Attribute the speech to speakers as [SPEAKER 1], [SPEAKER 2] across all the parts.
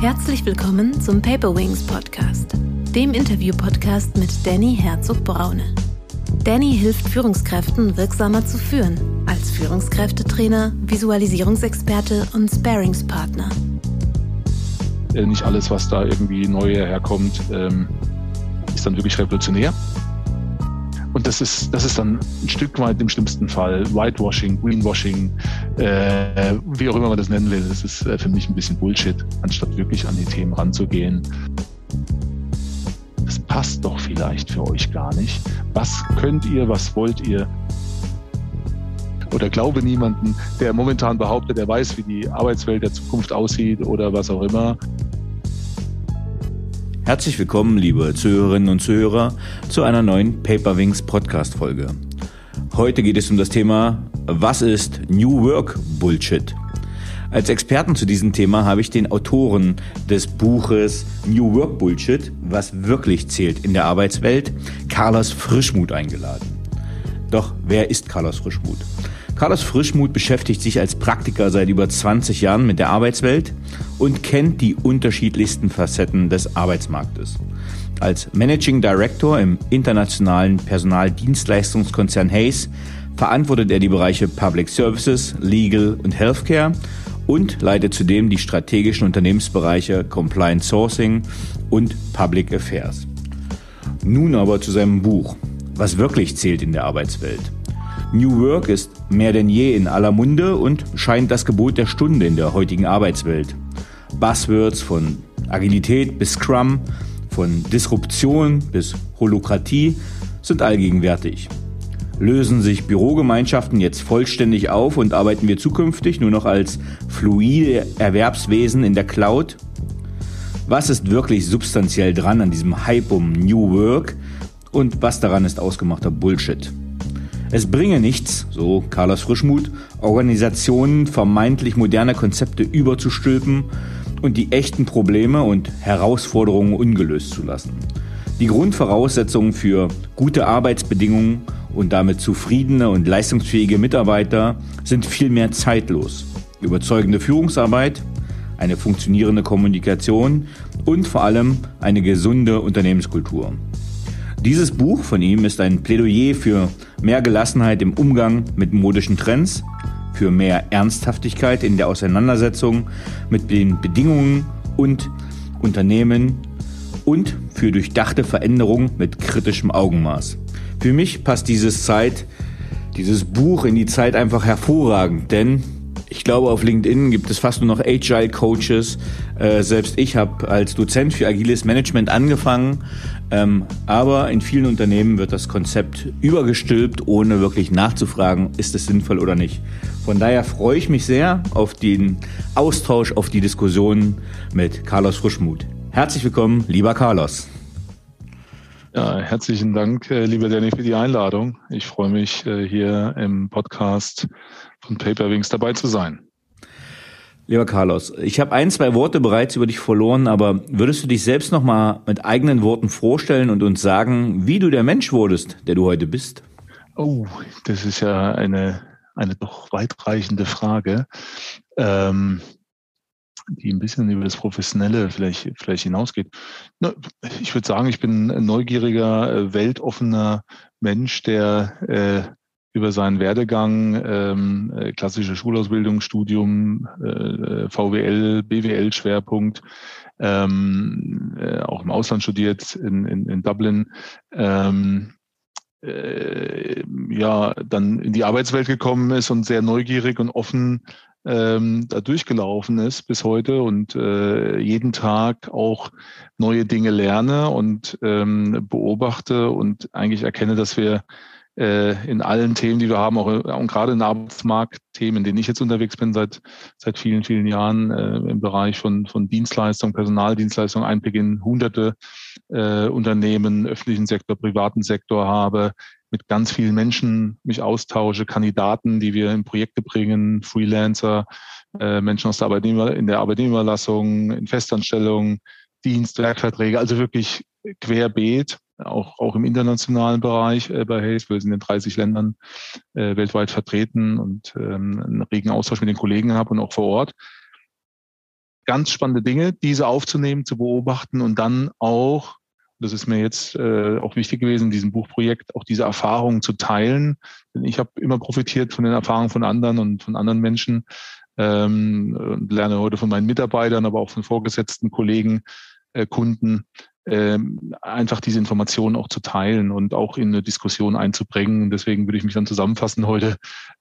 [SPEAKER 1] Herzlich willkommen zum Paper Wings Podcast, dem Interview-Podcast mit Danny Herzog-Braune. Danny hilft Führungskräften wirksamer zu führen, als Führungskräftetrainer, Visualisierungsexperte und Sparingspartner.
[SPEAKER 2] Äh, nicht alles, was da irgendwie neu herkommt, ähm, ist dann wirklich revolutionär. Und das ist, das ist dann ein Stück weit im schlimmsten Fall Whitewashing, Greenwashing, äh, wie auch immer man das nennen will. Das ist äh, für mich ein bisschen Bullshit, anstatt wirklich an die Themen ranzugehen. Das passt doch vielleicht für euch gar nicht. Was könnt ihr, was wollt ihr? Oder glaube niemanden, der momentan behauptet, er weiß, wie die Arbeitswelt der Zukunft aussieht oder was auch immer.
[SPEAKER 3] Herzlich willkommen, liebe Zuhörerinnen und Zuhörer, zu einer neuen Paperwings Podcast Folge. Heute geht es um das Thema, was ist New Work Bullshit? Als Experten zu diesem Thema habe ich den Autoren des Buches New Work Bullshit, was wirklich zählt in der Arbeitswelt, Carlos Frischmuth eingeladen. Doch wer ist Carlos Frischmuth? Carlos Frischmuth beschäftigt sich als Praktiker seit über 20 Jahren mit der Arbeitswelt und kennt die unterschiedlichsten Facetten des Arbeitsmarktes. Als Managing Director im internationalen Personaldienstleistungskonzern Hayes verantwortet er die Bereiche Public Services, Legal und Healthcare und leitet zudem die strategischen Unternehmensbereiche Compliance Sourcing und Public Affairs. Nun aber zu seinem Buch, was wirklich zählt in der Arbeitswelt. New Work ist mehr denn je in aller Munde und scheint das Gebot der Stunde in der heutigen Arbeitswelt. Buzzwords von Agilität bis Scrum, von Disruption bis Holokratie sind allgegenwärtig. Lösen sich Bürogemeinschaften jetzt vollständig auf und arbeiten wir zukünftig nur noch als fluide Erwerbswesen in der Cloud? Was ist wirklich substanziell dran an diesem Hype um New Work und was daran ist ausgemachter Bullshit? Es bringe nichts, so Carlos Frischmuth, Organisationen vermeintlich moderne Konzepte überzustülpen und die echten Probleme und Herausforderungen ungelöst zu lassen. Die Grundvoraussetzungen für gute Arbeitsbedingungen und damit zufriedene und leistungsfähige Mitarbeiter sind vielmehr zeitlos. Überzeugende Führungsarbeit, eine funktionierende Kommunikation und vor allem eine gesunde Unternehmenskultur. Dieses Buch von ihm ist ein Plädoyer für mehr Gelassenheit im Umgang mit modischen Trends, für mehr Ernsthaftigkeit in der Auseinandersetzung mit den Bedingungen und Unternehmen und für durchdachte Veränderung mit kritischem Augenmaß. Für mich passt dieses Zeit, dieses Buch in die Zeit einfach hervorragend, denn ich glaube, auf LinkedIn gibt es fast nur noch Agile Coaches. Äh, selbst ich habe als Dozent für agiles Management angefangen. Ähm, aber in vielen Unternehmen wird das Konzept übergestülpt, ohne wirklich nachzufragen, ist es sinnvoll oder nicht. Von daher freue ich mich sehr auf den Austausch, auf die Diskussion mit Carlos Frischmuth. Herzlich willkommen, lieber Carlos.
[SPEAKER 2] Ja, herzlichen Dank, äh, lieber Danny, für die Einladung. Ich freue mich, äh, hier im Podcast von Paperwings dabei zu sein.
[SPEAKER 3] Lieber Carlos, ich habe ein, zwei Worte bereits über dich verloren, aber würdest du dich selbst nochmal mit eigenen Worten vorstellen und uns sagen, wie du der Mensch wurdest, der du heute bist?
[SPEAKER 2] Oh, das ist ja eine, eine doch weitreichende Frage, ähm, die ein bisschen über das Professionelle vielleicht, vielleicht hinausgeht. Ich würde sagen, ich bin ein neugieriger, äh, weltoffener Mensch, der äh, über seinen Werdegang, ähm, äh, klassische Schulausbildung, Studium, äh, VWL, BWL-Schwerpunkt, ähm, äh, auch im Ausland studiert, in, in, in Dublin, ähm, äh, ja, dann in die Arbeitswelt gekommen ist und sehr neugierig und offen ähm, da durchgelaufen ist bis heute und äh, jeden Tag auch neue Dinge lerne und ähm, beobachte und eigentlich erkenne, dass wir äh, in allen Themen, die wir haben, auch und gerade in Arbeitsmarktthemen, in denen ich jetzt unterwegs bin seit seit vielen vielen Jahren äh, im Bereich von von Dienstleistung, Personaldienstleistung, Einblick in hunderte äh, Unternehmen, öffentlichen Sektor, privaten Sektor habe, mit ganz vielen Menschen mich austausche, Kandidaten, die wir in Projekte bringen, Freelancer, äh, Menschen aus der Arbeitnehmer, in der Arbeitnehmerlassung, in Festanstellung, Dienst, Werkverträge, also wirklich querbeet auch, auch im internationalen Bereich äh, bei Hayes. Wir sind in 30 Ländern äh, weltweit vertreten und ähm, einen regen Austausch mit den Kollegen habe und auch vor Ort. ganz spannende Dinge, diese aufzunehmen, zu beobachten und dann auch, das ist mir jetzt äh, auch wichtig gewesen, in diesem Buchprojekt, auch diese Erfahrungen zu teilen. Denn ich habe immer profitiert von den Erfahrungen von anderen und von anderen Menschen ähm, und lerne heute von meinen Mitarbeitern, aber auch von vorgesetzten Kollegen, äh, Kunden, ähm, einfach diese Informationen auch zu teilen und auch in eine Diskussion einzubringen. Deswegen würde ich mich dann zusammenfassen heute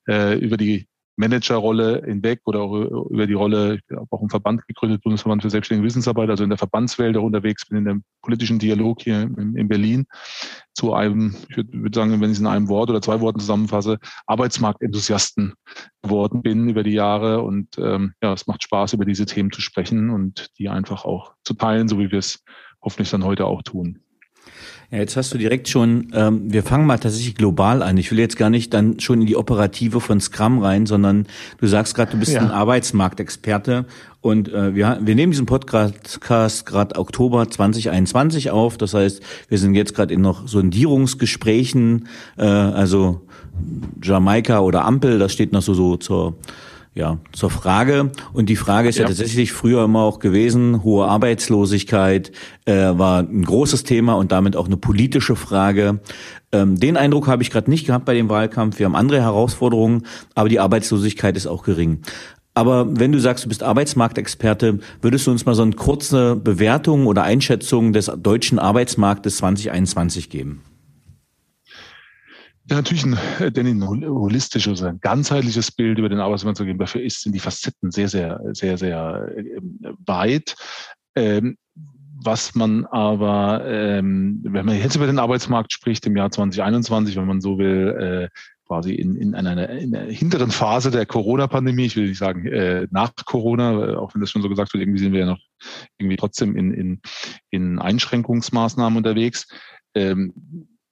[SPEAKER 2] äh, über die Managerrolle hinweg oder auch über die Rolle, ich habe auch im Verband gegründet, Bundesverband für selbstständige Wissensarbeit, also in der Verbandswelt auch unterwegs bin, in dem politischen Dialog hier in, in Berlin zu einem, ich würde, würde sagen, wenn ich es in einem Wort oder zwei Worten zusammenfasse, Arbeitsmarktenthusiasten geworden bin über die Jahre und ähm, ja, es macht Spaß, über diese Themen zu sprechen und die einfach auch zu teilen, so wie wir es hoffentlich dann heute auch tun.
[SPEAKER 3] Ja, jetzt hast du direkt schon, ähm, wir fangen mal tatsächlich global an. Ich will jetzt gar nicht dann schon in die Operative von Scrum rein, sondern du sagst gerade, du bist ja. ein Arbeitsmarktexperte und äh, wir, wir nehmen diesen Podcast gerade Oktober 2021 auf. Das heißt, wir sind jetzt gerade in noch Sondierungsgesprächen, äh, also Jamaika oder Ampel, das steht noch so, so zur ja, zur Frage. Und die Frage ist ja, ja tatsächlich früher immer auch gewesen, hohe Arbeitslosigkeit äh, war ein großes Thema und damit auch eine politische Frage. Ähm, den Eindruck habe ich gerade nicht gehabt bei dem Wahlkampf. Wir haben andere Herausforderungen, aber die Arbeitslosigkeit ist auch gering. Aber wenn du sagst, du bist Arbeitsmarktexperte, würdest du uns mal so eine kurze Bewertung oder Einschätzung des deutschen Arbeitsmarktes 2021 geben?
[SPEAKER 2] Ja, natürlich ein, äh, denn ein holistisches, ein ganzheitliches Bild über den Arbeitsmarkt zu geben. Dafür ist, sind die Facetten sehr, sehr, sehr, sehr äh, weit. Ähm, was man aber, ähm, wenn man jetzt über den Arbeitsmarkt spricht im Jahr 2021, wenn man so will, äh, quasi in, in, einer, in einer hinteren Phase der Corona-Pandemie, ich will nicht sagen äh, nach Corona, auch wenn das schon so gesagt wird, irgendwie sind wir ja noch irgendwie trotzdem in, in, in Einschränkungsmaßnahmen unterwegs. Ähm,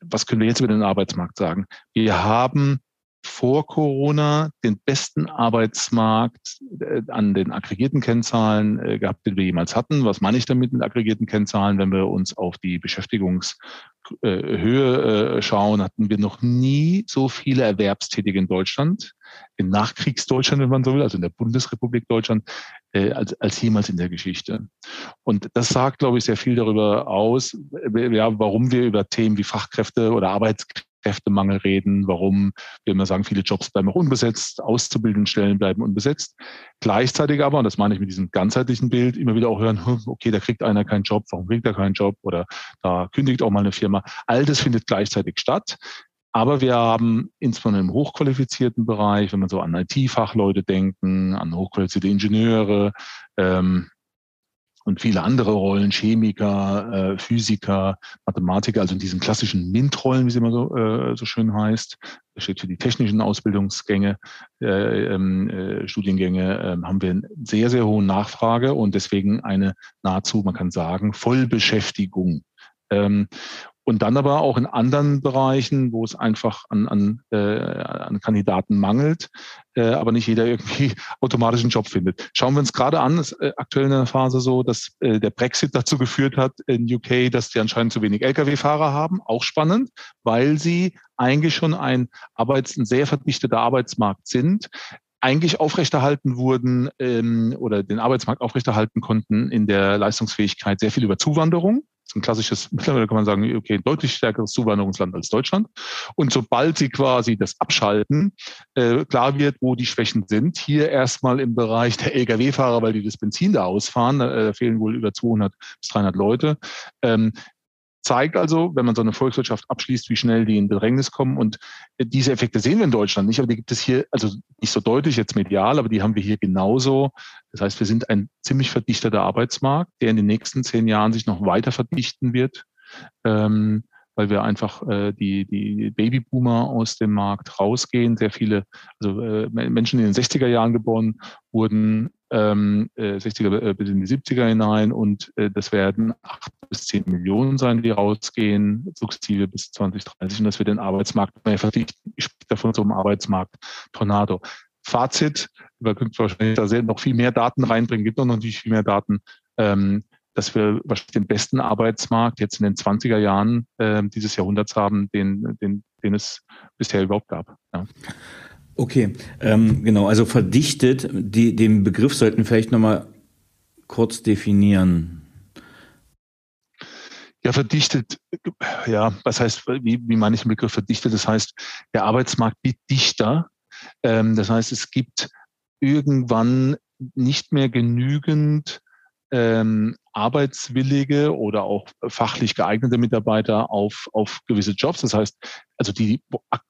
[SPEAKER 2] was können wir jetzt über den Arbeitsmarkt sagen? Wir haben vor Corona den besten Arbeitsmarkt äh, an den aggregierten Kennzahlen äh, gehabt, den wir jemals hatten. Was meine ich damit mit aggregierten Kennzahlen? Wenn wir uns auf die Beschäftigungshöhe äh, schauen, hatten wir noch nie so viele Erwerbstätige in Deutschland, in Nachkriegsdeutschland, wenn man so will, also in der Bundesrepublik Deutschland, als, als jemals in der Geschichte. Und das sagt, glaube ich, sehr viel darüber aus, ja, warum wir über Themen wie Fachkräfte oder Arbeitskräfte Kräftemangel reden, warum wir immer sagen, viele Jobs bleiben auch unbesetzt, auszubildenden Stellen bleiben unbesetzt. Gleichzeitig aber, und das meine ich mit diesem ganzheitlichen Bild, immer wieder auch hören, hm, okay, da kriegt einer keinen Job, warum kriegt er keinen Job oder da kündigt auch mal eine Firma. All das findet gleichzeitig statt. Aber wir haben insbesondere im hochqualifizierten Bereich, wenn man so an IT-Fachleute denken, an hochqualifizierte Ingenieure, ähm, und viele andere Rollen, Chemiker, äh, Physiker, Mathematiker, also in diesen klassischen MINT-Rollen, wie sie immer so, äh, so schön heißt. Das steht für die technischen Ausbildungsgänge, äh, ähm, äh, Studiengänge, äh, haben wir eine sehr, sehr hohe Nachfrage und deswegen eine nahezu, man kann sagen, Vollbeschäftigung. Ähm, und dann aber auch in anderen Bereichen, wo es einfach an, an, äh, an Kandidaten mangelt, äh, aber nicht jeder irgendwie automatisch einen Job findet. Schauen wir uns gerade an, ist äh, aktuell in der Phase so, dass äh, der Brexit dazu geführt hat in UK, dass die anscheinend zu wenig Lkw-Fahrer haben. Auch spannend, weil sie eigentlich schon ein, Arbeits-, ein sehr verdichteter Arbeitsmarkt sind eigentlich aufrechterhalten wurden ähm, oder den Arbeitsmarkt aufrechterhalten konnten in der Leistungsfähigkeit sehr viel über Zuwanderung ein klassisches, mittlerweile kann man sagen, okay, deutlich stärkeres Zuwanderungsland als Deutschland. Und sobald sie quasi das abschalten, äh, klar wird, wo die Schwächen sind, hier erstmal im Bereich der Lkw-Fahrer, weil die das Benzin da ausfahren, äh, da fehlen wohl über 200 bis 300 Leute. Ähm, zeigt also, wenn man so eine Volkswirtschaft abschließt, wie schnell die in Bedrängnis kommen. Und diese Effekte sehen wir in Deutschland nicht, aber die gibt es hier, also nicht so deutlich jetzt medial, aber die haben wir hier genauso. Das heißt, wir sind ein ziemlich verdichteter Arbeitsmarkt, der in den nächsten zehn Jahren sich noch weiter verdichten wird. Ähm, weil wir einfach äh, die, die Babyboomer aus dem Markt rausgehen. Sehr viele, also äh, Menschen, in den 60er Jahren geboren wurden, ähm, 60er äh, bis in die 70er hinein und äh, das werden acht bis zehn Millionen sein, die rausgehen, sukzessive bis 2030 und das wird den Arbeitsmarkt mehr verdichten. Ich spreche davon so einem Arbeitsmarkt Tornado. Fazit, wir können wahrscheinlich da noch viel mehr Daten reinbringen, gibt noch natürlich viel mehr Daten, ähm, dass wir wahrscheinlich den besten Arbeitsmarkt jetzt in den 20er Jahren äh, dieses Jahrhunderts haben, den, den, den es bisher überhaupt gab. Ja.
[SPEAKER 3] Okay, ähm, genau, also verdichtet, die, den Begriff sollten wir vielleicht nochmal kurz definieren?
[SPEAKER 2] Ja, verdichtet, ja, was heißt, wie, wie meine ich den Begriff verdichtet? Das heißt, der Arbeitsmarkt wird dichter. Ähm, das heißt, es gibt irgendwann nicht mehr genügend ähm, arbeitswillige oder auch fachlich geeignete Mitarbeiter auf, auf gewisse Jobs. Das heißt, also die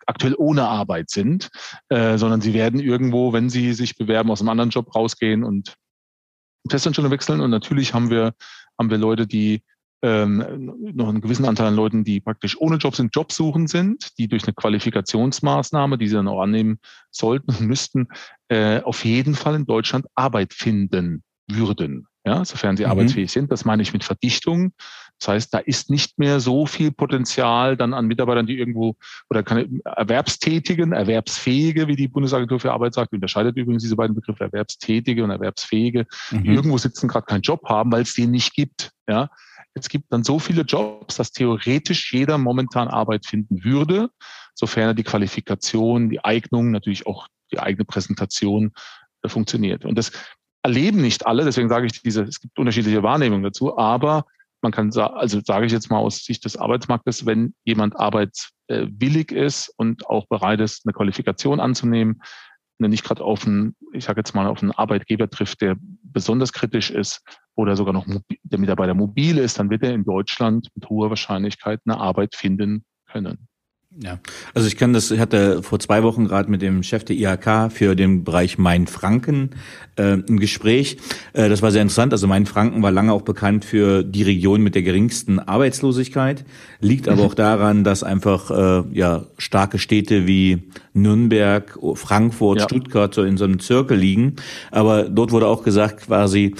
[SPEAKER 2] aktuell ohne Arbeit sind, äh, sondern sie werden irgendwo, wenn sie sich bewerben, aus einem anderen Job rausgehen und Festanstellung wechseln. Und natürlich haben wir, haben wir Leute, die ähm, noch einen gewissen Anteil an Leuten, die praktisch ohne Job sind, Jobsuchen sind, die durch eine Qualifikationsmaßnahme, die sie dann auch annehmen sollten und müssten, äh, auf jeden Fall in Deutschland Arbeit finden würden. Ja, sofern sie mhm. arbeitsfähig sind. Das meine ich mit Verdichtung. Das heißt, da ist nicht mehr so viel Potenzial dann an Mitarbeitern, die irgendwo oder keine Erwerbstätigen, Erwerbsfähige, wie die Bundesagentur für Arbeit sagt, unterscheidet übrigens diese beiden Begriffe Erwerbstätige und Erwerbsfähige, mhm. die irgendwo sitzen, gerade keinen Job haben, weil es den nicht gibt. Ja, es gibt dann so viele Jobs, dass theoretisch jeder momentan Arbeit finden würde, sofern er die Qualifikation, die Eignung, natürlich auch die eigene Präsentation äh, funktioniert. Und das erleben nicht alle, deswegen sage ich diese, es gibt unterschiedliche Wahrnehmungen dazu, aber man kann sagen, also sage ich jetzt mal aus Sicht des Arbeitsmarktes, wenn jemand arbeitswillig ist und auch bereit ist, eine Qualifikation anzunehmen, wenn er nicht gerade auf einen, ich sage jetzt mal, auf einen Arbeitgeber trifft, der besonders kritisch ist oder sogar noch der Mitarbeiter mobil ist, dann wird er in Deutschland mit hoher Wahrscheinlichkeit eine Arbeit finden können.
[SPEAKER 3] Ja, also ich kann das, ich hatte vor zwei Wochen gerade mit dem Chef der IHK für den Bereich Main-Franken äh, ein Gespräch. Äh, das war sehr interessant. Also Main-Franken war lange auch bekannt für die Region mit der geringsten Arbeitslosigkeit, liegt aber mhm. auch daran, dass einfach äh, ja starke Städte wie Nürnberg, Frankfurt, ja. Stuttgart so in so einem Zirkel liegen. Aber dort wurde auch gesagt, quasi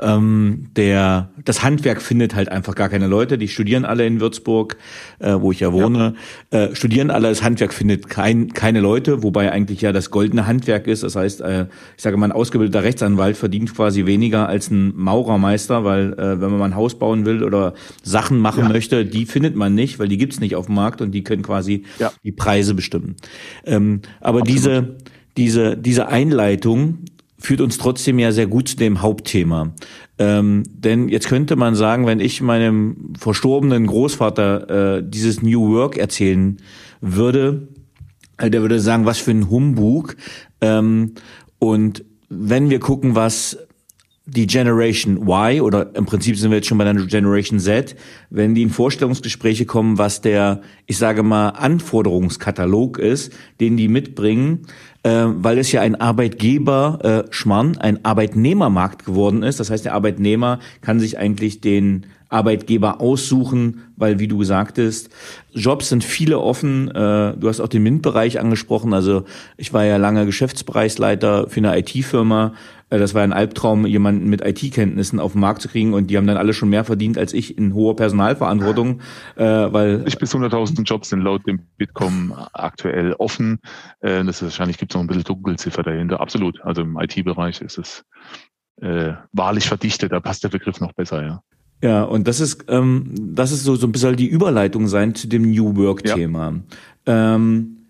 [SPEAKER 3] ähm, der, das Handwerk findet halt einfach gar keine Leute. Die studieren alle in Würzburg, äh, wo ich ja wohne. Ja. Äh, studieren alle, das Handwerk findet kein, keine Leute, wobei eigentlich ja das goldene Handwerk ist. Das heißt, äh, ich sage mal, ein ausgebildeter Rechtsanwalt verdient quasi weniger als ein Maurermeister, weil äh, wenn man mal ein Haus bauen will oder Sachen machen ja. möchte, die findet man nicht, weil die gibt's nicht auf dem Markt und die können quasi ja. die Preise bestimmen. Ähm, aber Absolut. diese diese, diese Einleitung führt uns trotzdem ja sehr gut zu dem Hauptthema. Ähm, denn jetzt könnte man sagen, wenn ich meinem verstorbenen Großvater äh, dieses New Work erzählen würde, äh, der würde sagen, was für ein Humbug. Ähm, und wenn wir gucken, was die Generation Y oder im Prinzip sind wir jetzt schon bei der Generation Z, wenn die in Vorstellungsgespräche kommen, was der, ich sage mal, Anforderungskatalog ist, den die mitbringen, äh, weil es ja ein Arbeitgeber äh, ein Arbeitnehmermarkt geworden ist. Das heißt, der Arbeitnehmer kann sich eigentlich den Arbeitgeber aussuchen, weil wie du sagtest, Jobs sind viele offen. Äh, du hast auch den MINT-Bereich angesprochen. Also ich war ja lange Geschäftsbereichsleiter für eine IT-Firma das war ein Albtraum, jemanden mit IT-Kenntnissen auf den Markt zu kriegen und die haben dann alle schon mehr verdient als ich in hoher Personalverantwortung, äh, weil
[SPEAKER 2] ich bis 100.000 Jobs sind laut dem Bitkom aktuell offen. Äh, das ist, wahrscheinlich gibt es noch ein bisschen Dunkelziffer dahinter. Absolut. Also im IT-Bereich ist es äh, wahrlich verdichtet. Da passt der Begriff noch besser, ja.
[SPEAKER 3] Ja, und das ist, ähm, das ist so, so ein bisschen die Überleitung sein zu dem New Work-Thema. Ja. Ähm,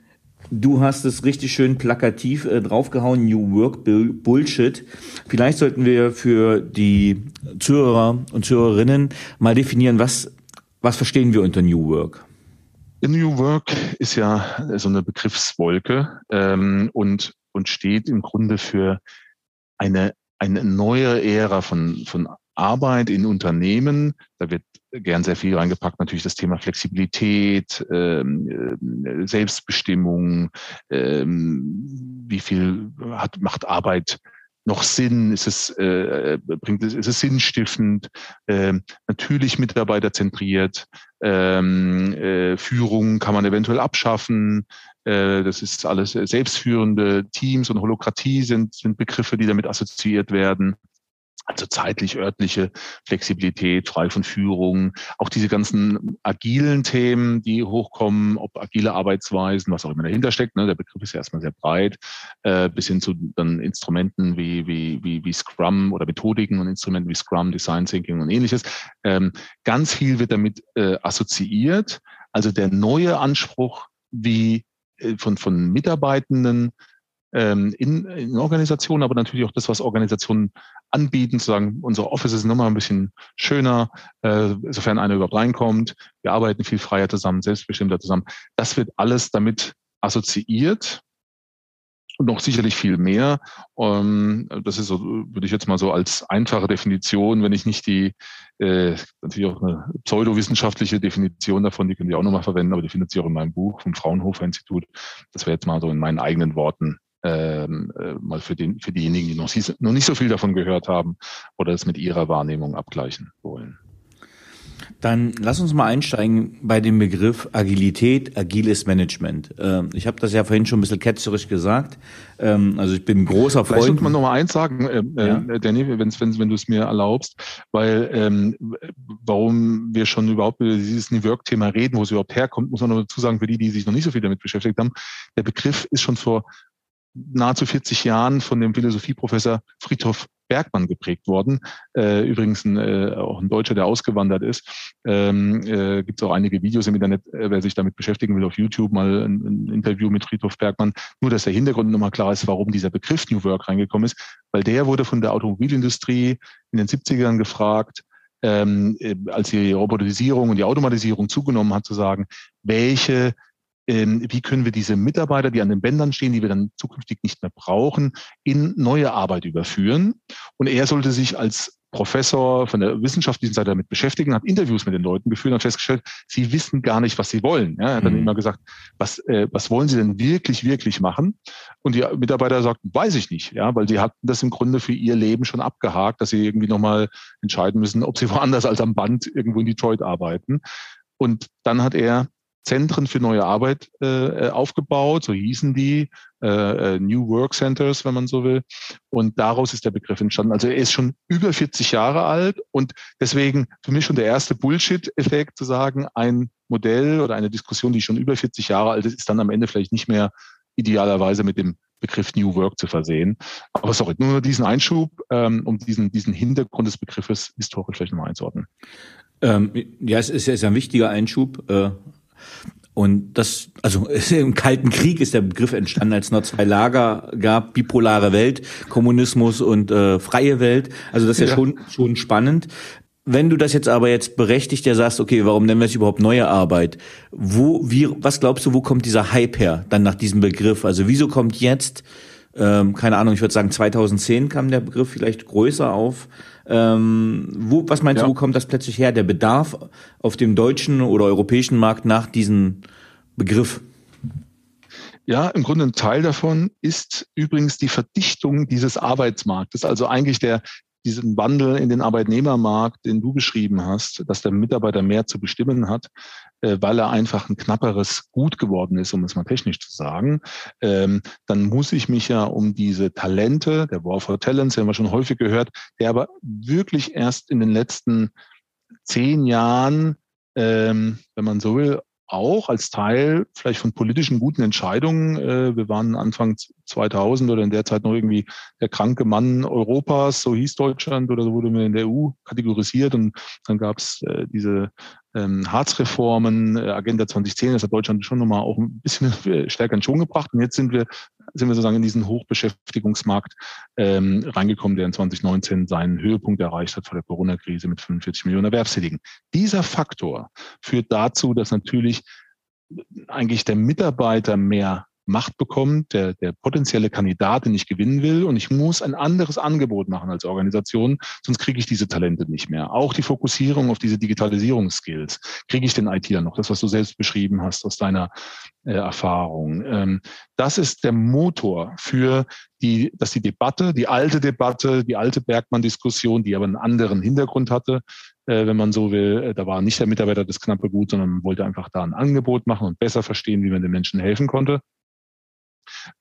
[SPEAKER 3] Du hast es richtig schön plakativ äh, draufgehauen, New Work Bullshit. Vielleicht sollten wir für die Zuhörer und Zuhörerinnen mal definieren, was, was verstehen wir unter New Work?
[SPEAKER 2] New Work ist ja so eine Begriffswolke ähm, und, und steht im Grunde für eine, eine neue Ära von, von Arbeit in Unternehmen. Da wird gern sehr viel reingepackt, natürlich das Thema Flexibilität, ähm, äh, Selbstbestimmung, ähm, wie viel hat, macht Arbeit noch Sinn? Ist es, äh, bringt es, ist es sinnstiftend? Ähm, natürlich mitarbeiterzentriert. Ähm, äh, Führung kann man eventuell abschaffen. Äh, das ist alles selbstführende Teams und Holokratie sind, sind Begriffe, die damit assoziiert werden. Also zeitlich örtliche Flexibilität, frei von Führung, auch diese ganzen agilen Themen, die hochkommen, ob agile Arbeitsweisen, was auch immer dahinter steckt. Ne? Der Begriff ist ja erstmal sehr breit, äh, bis hin zu dann Instrumenten wie, wie, wie, wie Scrum oder Methodiken und Instrumenten wie Scrum, Design Thinking und ähnliches. Ähm, ganz viel wird damit äh, assoziiert. Also der neue Anspruch, wie äh, von, von Mitarbeitenden ähm, in, in Organisationen, aber natürlich auch das, was Organisationen anbieten, zu sagen, unsere Offices sind nochmal ein bisschen schöner, äh, sofern einer überhaupt reinkommt. Wir arbeiten viel freier zusammen, selbstbestimmter zusammen. Das wird alles damit assoziiert und noch sicherlich viel mehr. Ähm, das ist so, würde ich jetzt mal so als einfache Definition, wenn ich nicht die, äh, natürlich auch eine pseudowissenschaftliche Definition davon, die können wir auch nochmal verwenden, aber die findet sich auch in meinem Buch vom Fraunhofer Institut. Das wäre jetzt mal so in meinen eigenen Worten ähm, äh, mal für, den, für diejenigen, die noch, noch nicht so viel davon gehört haben oder es mit ihrer Wahrnehmung abgleichen wollen.
[SPEAKER 3] Dann lass uns mal einsteigen bei dem Begriff Agilität, agiles Management. Ähm, ich habe das ja vorhin schon ein bisschen ketzerisch gesagt. Ähm, also ich bin ein großer Freund. Vielleicht
[SPEAKER 2] sollte man noch mal eins sagen, äh, äh ja. Danny, wenn's, wenn, wenn du es mir erlaubst, weil ähm, warum wir schon überhaupt über dieses New Work-Thema reden, wo es überhaupt herkommt, muss man noch dazu sagen, für die, die sich noch nicht so viel damit beschäftigt haben, der Begriff ist schon vor nahezu 40 Jahren von dem Philosophieprofessor Friedhof Bergmann geprägt worden. Äh, übrigens ein, äh, auch ein Deutscher, der ausgewandert ist. Ähm, äh, Gibt es auch einige Videos im Internet, äh, wer sich damit beschäftigen will, auf YouTube mal ein, ein Interview mit Friedhof Bergmann. Nur, dass der Hintergrund nochmal klar ist, warum dieser Begriff New Work reingekommen ist, weil der wurde von der Automobilindustrie in den 70ern gefragt, ähm, äh, als die Robotisierung und die Automatisierung zugenommen hat, zu sagen, welche wie können wir diese Mitarbeiter, die an den Bändern stehen, die wir dann zukünftig nicht mehr brauchen, in neue Arbeit überführen. Und er sollte sich als Professor von der wissenschaftlichen Seite damit beschäftigen, hat Interviews mit den Leuten geführt und festgestellt, sie wissen gar nicht, was sie wollen. Ja, er hat dann mhm. immer gesagt, was, äh, was wollen sie denn wirklich, wirklich machen? Und die Mitarbeiter sagten, weiß ich nicht, ja, weil sie hatten das im Grunde für ihr Leben schon abgehakt, dass sie irgendwie nochmal entscheiden müssen, ob sie woanders als am Band irgendwo in Detroit arbeiten. Und dann hat er Zentren für neue Arbeit äh, aufgebaut, so hießen die, äh, äh, New Work Centers, wenn man so will. Und daraus ist der Begriff entstanden. Also er ist schon über 40 Jahre alt und deswegen für mich schon der erste Bullshit-Effekt zu sagen, ein Modell oder eine Diskussion, die schon über 40 Jahre alt ist, ist dann am Ende vielleicht nicht mehr idealerweise mit dem Begriff New Work zu versehen. Aber sorry, nur diesen Einschub, ähm, um diesen, diesen Hintergrund des Begriffes historisch vielleicht nochmal einzuordnen.
[SPEAKER 3] Ähm, ja, es ist, ja ein wichtiger Einschub. Äh, und das, also im Kalten Krieg ist der Begriff entstanden, als es noch zwei Lager gab, bipolare Welt, Kommunismus und äh, freie Welt. Also das ist ja, ja schon, schon spannend. Wenn du das jetzt aber jetzt berechtigt ja sagst, okay, warum nennen wir es überhaupt neue Arbeit? Wo, wie, was glaubst du, wo kommt dieser Hype her, dann nach diesem Begriff? Also wieso kommt jetzt, ähm, keine Ahnung, ich würde sagen 2010 kam der Begriff vielleicht größer auf, ähm, wo, was meinst ja. du, wo kommt das plötzlich her, der Bedarf auf dem deutschen oder europäischen Markt nach diesem Begriff?
[SPEAKER 2] Ja, im Grunde ein Teil davon ist übrigens die Verdichtung dieses Arbeitsmarktes, also eigentlich der, diesen Wandel in den Arbeitnehmermarkt, den du beschrieben hast, dass der Mitarbeiter mehr zu bestimmen hat, weil er einfach ein knapperes Gut geworden ist, um es mal technisch zu sagen, ähm, dann muss ich mich ja um diese Talente, der War for Talents, haben wir schon häufig gehört, der aber wirklich erst in den letzten zehn Jahren, ähm, wenn man so will, auch als Teil vielleicht von politischen guten Entscheidungen. Äh, wir waren Anfang 2000 oder in der Zeit noch irgendwie der kranke Mann Europas, so hieß Deutschland oder so wurde mir in der EU kategorisiert und dann gab es äh, diese ähm, Harzreformen, äh, Agenda 2010, das hat Deutschland schon nochmal auch ein bisschen stärker in Schwung gebracht und jetzt sind wir sind wir sozusagen in diesen Hochbeschäftigungsmarkt ähm, reingekommen, der in 2019 seinen Höhepunkt erreicht hat vor der Corona-Krise mit 45 Millionen Erwerbstätigen. Dieser Faktor führt dazu, dass natürlich eigentlich der Mitarbeiter mehr Macht bekommt, der, der potenzielle Kandidat, den ich gewinnen will. Und ich muss ein anderes Angebot machen als Organisation, sonst kriege ich diese Talente nicht mehr. Auch die Fokussierung auf diese Digitalisierungsskills kriege ich den ITler noch. Das, was du selbst beschrieben hast aus deiner äh, Erfahrung. Ähm, das ist der Motor für die, dass die Debatte, die alte Debatte, die alte Bergmann-Diskussion, die aber einen anderen Hintergrund hatte, äh, wenn man so will, äh, da war nicht der Mitarbeiter das knappe Gut, sondern man wollte einfach da ein Angebot machen und besser verstehen, wie man den Menschen helfen konnte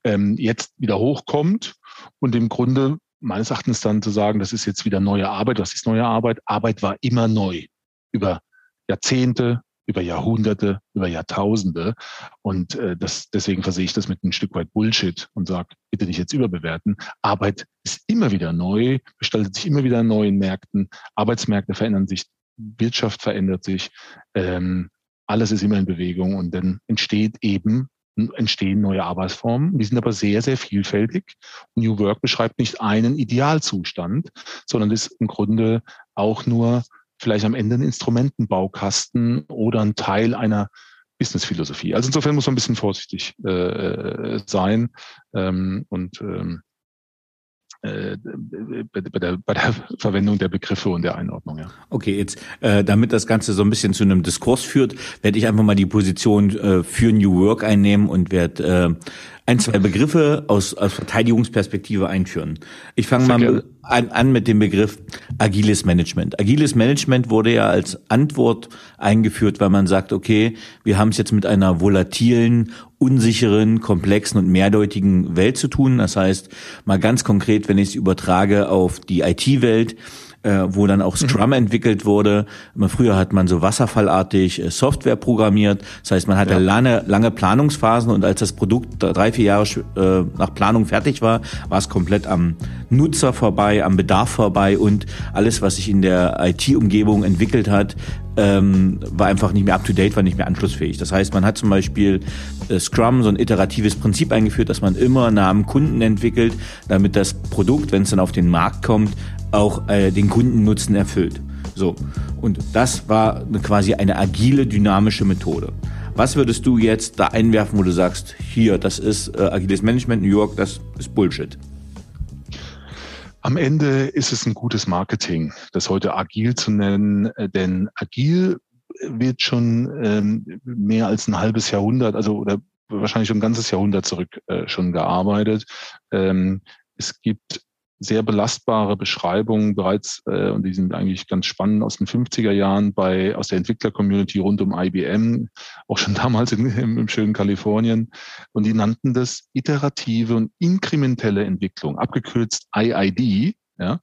[SPEAKER 2] ähm, jetzt wieder hochkommt und im Grunde meines Erachtens dann zu sagen, das ist jetzt wieder neue Arbeit. Was ist neue Arbeit? Arbeit war immer neu über Jahrzehnte, über Jahrhunderte, über Jahrtausende. Und äh, das, deswegen versehe ich das mit ein Stück weit Bullshit und sage, bitte nicht jetzt überbewerten. Arbeit ist immer wieder neu, gestaltet sich immer wieder in neuen Märkten. Arbeitsmärkte verändern sich, Wirtschaft verändert sich. Ähm, alles ist immer in Bewegung und dann entsteht eben entstehen neue Arbeitsformen. Die sind aber sehr, sehr vielfältig. New Work beschreibt nicht einen Idealzustand, sondern ist im Grunde auch nur vielleicht am Ende ein Instrumentenbaukasten oder ein Teil einer Businessphilosophie. Also insofern muss man ein bisschen vorsichtig äh, sein ähm, und ähm, äh, bei, der, bei der Verwendung der Begriffe und der Einordnung. Ja.
[SPEAKER 3] Okay, jetzt äh, damit das Ganze so ein bisschen zu einem Diskurs führt, werde ich einfach mal die Position äh, für New Work einnehmen und werde äh, ein, zwei Begriffe aus, aus Verteidigungsperspektive einführen. Ich fange mal an, an mit dem Begriff agiles Management. Agiles Management wurde ja als Antwort eingeführt, weil man sagt, okay, wir haben es jetzt mit einer volatilen, unsicheren, komplexen und mehrdeutigen Welt zu tun. Das heißt, mal ganz konkret, wenn ich es übertrage auf die IT-Welt, äh, wo dann auch Scrum mhm. entwickelt wurde. Früher hat man so wasserfallartig äh, Software programmiert. Das heißt, man hatte ja. lange, lange Planungsphasen und als das Produkt drei, vier Jahre äh, nach Planung fertig war, war es komplett am Nutzer vorbei, am Bedarf vorbei und alles, was sich in der IT-Umgebung entwickelt hat, ähm, war einfach nicht mehr up to date, war nicht mehr anschlussfähig. Das heißt, man hat zum Beispiel äh, Scrum so ein iteratives Prinzip eingeführt, dass man immer nah am Kunden entwickelt, damit das Produkt, wenn es dann auf den Markt kommt, auch äh, den Kundennutzen erfüllt. So. Und das war eine, quasi eine agile, dynamische Methode. Was würdest du jetzt da einwerfen, wo du sagst, hier, das ist äh, agiles Management New York, das ist Bullshit?
[SPEAKER 2] Am Ende ist es ein gutes Marketing, das heute agil zu nennen, äh, denn agil wird schon ähm, mehr als ein halbes Jahrhundert, also oder wahrscheinlich schon ein ganzes Jahrhundert zurück äh, schon gearbeitet. Ähm, es gibt sehr belastbare Beschreibungen bereits, äh, und die sind eigentlich ganz spannend aus den 50er Jahren bei, aus der Entwickler-Community rund um IBM, auch schon damals in, im, im schönen Kalifornien. Und die nannten das iterative und inkrementelle Entwicklung, abgekürzt IID, ja,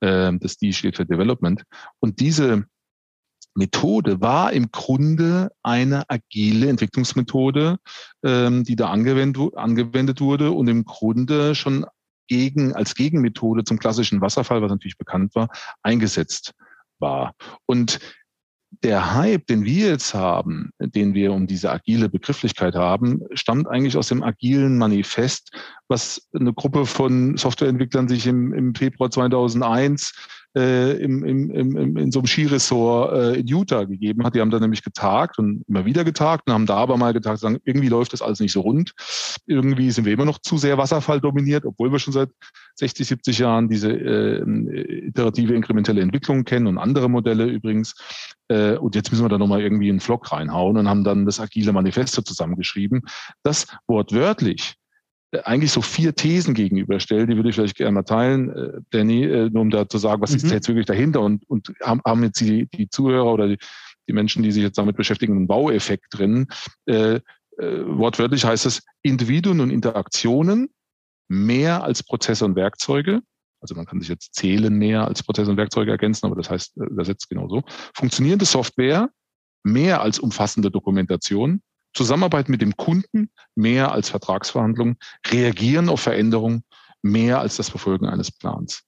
[SPEAKER 2] äh, das D steht für Development. Und diese Methode war im Grunde eine agile Entwicklungsmethode, ähm, die da angewendet, angewendet wurde und im Grunde schon gegen, als Gegenmethode zum klassischen Wasserfall, was natürlich bekannt war, eingesetzt war. Und der Hype, den wir jetzt haben, den wir um diese agile Begrifflichkeit haben, stammt eigentlich aus dem agilen Manifest, was eine Gruppe von Softwareentwicklern sich im, im Februar 2001 äh, im, im, im, in so einem Skiresort äh, in Utah gegeben hat. Die haben da nämlich getagt und immer wieder getagt und haben da aber mal getagt, sagen, irgendwie läuft das alles nicht so rund. Irgendwie sind wir immer noch zu sehr Wasserfall dominiert, obwohl wir schon seit 60, 70 Jahren diese äh, iterative inkrementelle Entwicklung kennen und andere Modelle übrigens. Äh, und jetzt müssen wir da nochmal irgendwie einen Vlog reinhauen und haben dann das agile Manifesto zusammengeschrieben, das wortwörtlich eigentlich so vier Thesen gegenüberstellt, die würde ich vielleicht gerne mal teilen, äh, Danny, äh, nur um da zu sagen, was mhm. ist jetzt wirklich dahinter und, und haben, jetzt die, die Zuhörer oder die, die Menschen, die sich jetzt damit beschäftigen, einen Baueffekt drin. Äh, äh, wortwörtlich heißt es Individuen und Interaktionen mehr als Prozesse und Werkzeuge. Also man kann sich jetzt zählen mehr als Prozesse und Werkzeuge ergänzen, aber das heißt äh, übersetzt genauso. Funktionierende Software mehr als umfassende Dokumentation Zusammenarbeit mit dem Kunden mehr als Vertragsverhandlungen, reagieren auf Veränderungen mehr als das Verfolgen eines Plans.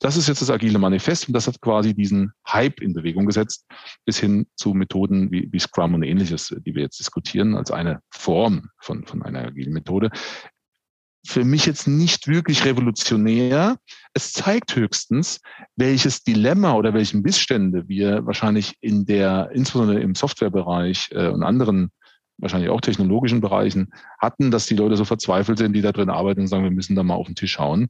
[SPEAKER 2] Das ist jetzt das agile Manifest und das hat quasi diesen Hype in Bewegung gesetzt, bis hin zu Methoden wie, wie Scrum und ähnliches, die wir jetzt diskutieren, als eine Form von, von einer agilen Methode. Für mich jetzt nicht wirklich revolutionär. Es zeigt höchstens, welches Dilemma oder welchen Missstände wir wahrscheinlich in der, insbesondere im Softwarebereich äh, und anderen wahrscheinlich auch technologischen Bereichen hatten, dass die Leute so verzweifelt sind, die da drin arbeiten und sagen, wir müssen da mal auf den Tisch hauen.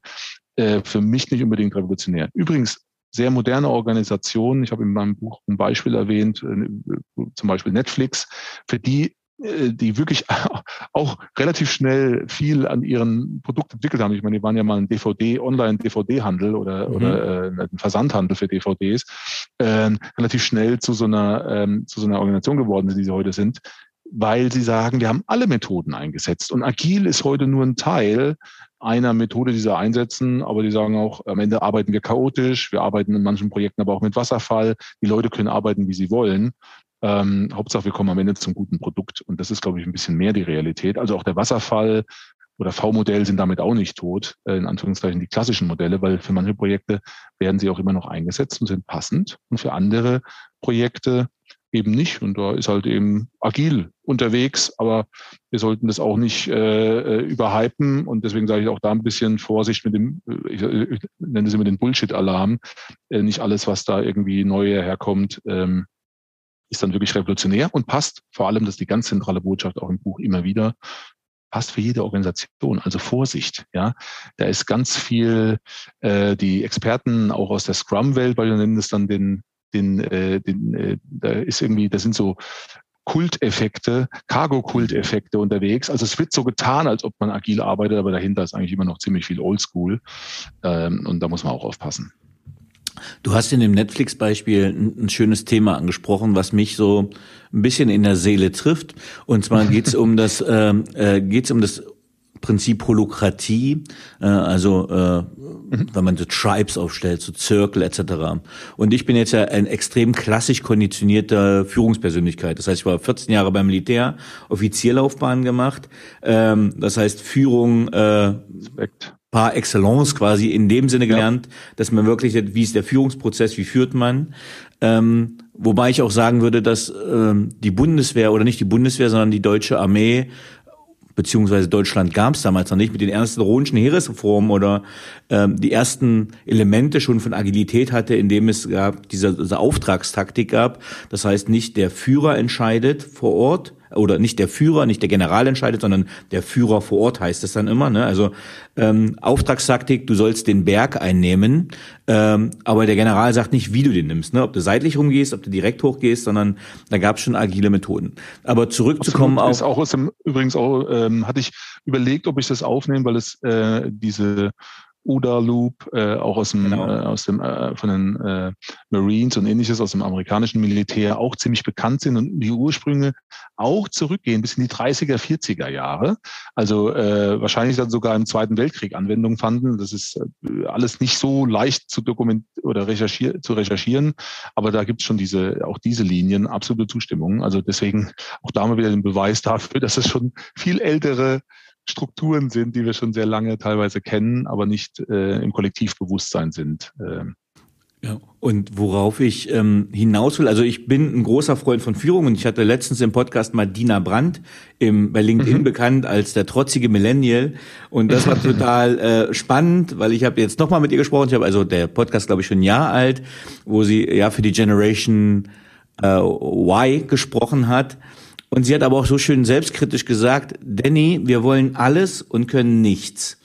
[SPEAKER 2] Äh, für mich nicht unbedingt revolutionär. Übrigens, sehr moderne Organisationen, ich habe in meinem Buch ein Beispiel erwähnt, äh, zum Beispiel Netflix, für die äh, die wirklich auch relativ schnell viel an ihren Produkten entwickelt haben. Ich meine, die waren ja mal ein DVD, Online-DVD-Handel oder, mhm. oder äh, ein Versandhandel für DVDs, äh, relativ schnell zu so einer ähm, zu so einer Organisation geworden die sie heute sind, weil sie sagen, wir haben alle Methoden eingesetzt. Und agil ist heute nur ein Teil einer Methode, die sie einsetzen, aber die sagen auch, am Ende arbeiten wir chaotisch, wir arbeiten in manchen Projekten aber auch mit Wasserfall. Die Leute können arbeiten, wie sie wollen. Ähm, Hauptsache, wir kommen am Ende zum guten Produkt. Und das ist, glaube ich, ein bisschen mehr die Realität. Also auch der Wasserfall oder V-Modell sind damit auch nicht tot, äh, in Anführungszeichen die klassischen Modelle, weil für manche Projekte werden sie auch immer noch eingesetzt und sind passend. Und für andere Projekte eben nicht. Und da ist halt eben agil unterwegs, aber wir sollten das auch nicht äh, äh überhypen. Und deswegen sage ich auch da ein bisschen Vorsicht mit dem, äh, ich, ich nenne es immer den Bullshit-Alarm. Äh, nicht alles, was da irgendwie neu herkommt, ähm, ist dann wirklich revolutionär und passt vor allem, das ist die ganz zentrale Botschaft auch im Buch immer wieder, passt für jede Organisation. Also Vorsicht, ja. Da ist ganz viel, äh, die Experten auch aus der Scrum-Welt, weil wir nennen das dann den, den, äh, den äh, da ist irgendwie, das sind so Kulteffekte, Cargo-Kulteffekte unterwegs. Also es wird so getan, als ob man agil arbeitet, aber dahinter ist eigentlich immer noch ziemlich viel Oldschool. Ähm, und da muss man auch aufpassen.
[SPEAKER 3] Du hast in dem Netflix-Beispiel ein, schönes Thema angesprochen, was mich so ein bisschen in der Seele trifft. Und zwar geht es um das, äh, äh, geht's um das Prinzip Holokratie, äh, also äh, mhm. wenn man so Tribes aufstellt, so Zirkel etc. Und ich bin jetzt ja ein extrem klassisch konditionierter Führungspersönlichkeit. Das heißt, ich war 14 Jahre beim Militär, Offizierlaufbahn gemacht. Ähm, das heißt, Führung äh, par excellence quasi in dem Sinne gelernt, ja. dass man wirklich, wie ist der Führungsprozess, wie führt man. Ähm, wobei ich auch sagen würde, dass ähm, die Bundeswehr oder nicht die Bundeswehr, sondern die deutsche Armee beziehungsweise Deutschland gab es damals noch nicht, mit den ersten rhonischen Heeresreformen oder ähm, die ersten Elemente schon von Agilität hatte, indem es gab diese, diese Auftragstaktik gab. Das heißt, nicht der Führer entscheidet vor Ort, oder nicht der Führer, nicht der General entscheidet, sondern der Führer vor Ort heißt es dann immer. Ne? Also ähm, Auftragstaktik, du sollst den Berg einnehmen, ähm, aber der General sagt nicht, wie du den nimmst, ne? ob du seitlich rumgehst, ob du direkt hochgehst, sondern da gab es schon agile Methoden. Aber zurückzukommen
[SPEAKER 2] auf... Ist auch dem, übrigens auch, ähm, hatte ich überlegt, ob ich das aufnehme, weil es äh, diese ODA Loop, äh, auch aus dem, genau. äh, aus dem äh, von den äh, Marines und ähnliches aus dem amerikanischen Militär auch ziemlich bekannt sind und die Ursprünge auch zurückgehen bis in die 30er, 40er Jahre. Also äh, wahrscheinlich dann sogar im Zweiten Weltkrieg Anwendung fanden. Das ist äh, alles nicht so leicht zu dokumentieren oder recherchier zu recherchieren, aber da gibt es schon diese, auch diese Linien, absolute Zustimmung. Also deswegen auch da mal wieder den Beweis dafür, dass es schon viel ältere Strukturen sind, die wir schon sehr lange teilweise kennen, aber nicht äh, im Kollektivbewusstsein sind. Ähm.
[SPEAKER 3] Ja, und worauf ich ähm, hinaus will, also ich bin ein großer Freund von Führung und ich hatte letztens im Podcast mal Dina Brandt im, bei LinkedIn mhm. bekannt als der trotzige Millennial und das war total äh, spannend, weil ich habe jetzt nochmal mit ihr gesprochen, ich habe also der Podcast glaube ich schon ein Jahr alt, wo sie ja für die Generation äh, Y gesprochen hat und sie hat aber auch so schön selbstkritisch gesagt, Danny, wir wollen alles und können nichts.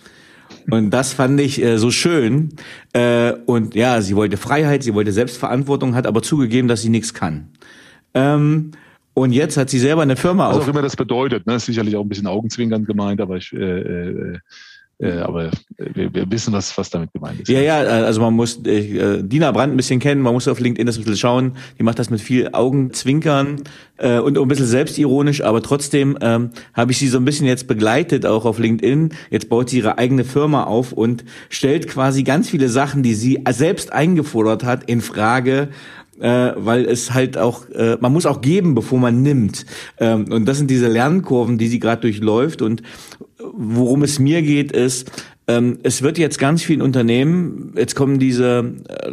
[SPEAKER 3] Und das fand ich äh, so schön. Äh, und ja, sie wollte Freiheit, sie wollte Selbstverantwortung, hat aber zugegeben, dass sie nichts kann. Ähm, und jetzt hat sie selber eine Firma.
[SPEAKER 2] Was auch immer das bedeutet, ne? Ist sicherlich auch ein bisschen augenzwinkernd gemeint, aber ich, äh, äh, äh, aber wir, wir, wissen, was, was damit gemeint ist.
[SPEAKER 3] Ja, ja, also man muss äh, Dina Brandt ein bisschen kennen, man muss auf LinkedIn das ein bisschen schauen. Die macht das mit viel Augenzwinkern äh, und ein bisschen selbstironisch, aber trotzdem ähm, habe ich sie so ein bisschen jetzt begleitet, auch auf LinkedIn. Jetzt baut sie ihre eigene Firma auf und stellt quasi ganz viele Sachen, die sie selbst eingefordert hat, in Frage äh, weil es halt auch, äh, man muss auch geben, bevor man nimmt. Ähm, und das sind diese Lernkurven, die sie gerade durchläuft. Und worum es mir geht, ist, ähm, es wird jetzt ganz vielen Unternehmen, jetzt kommen diese äh,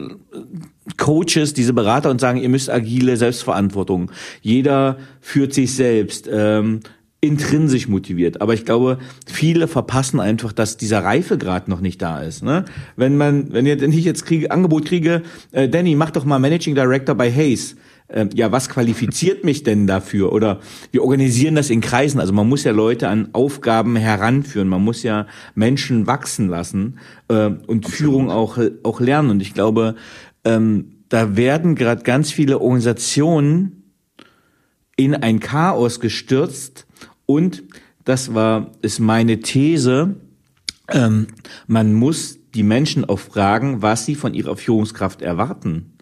[SPEAKER 3] Coaches, diese Berater und sagen, ihr müsst agile Selbstverantwortung. Jeder führt sich selbst. Ähm, intrinsisch motiviert. Aber ich glaube, viele verpassen einfach, dass dieser Reifegrad noch nicht da ist. Ne? Wenn man, wenn ich jetzt kriege, Angebot kriege, äh, Danny, mach doch mal Managing Director bei Hayes. Äh, ja, was qualifiziert mich denn dafür? Oder wir organisieren das in Kreisen. Also man muss ja Leute an Aufgaben heranführen. Man muss ja Menschen wachsen lassen äh, und Absolut. Führung auch, auch lernen. Und ich glaube, ähm, da werden gerade ganz viele Organisationen in ein Chaos gestürzt, und das war, ist meine These, ähm, man muss die Menschen auch fragen, was sie von ihrer Führungskraft erwarten.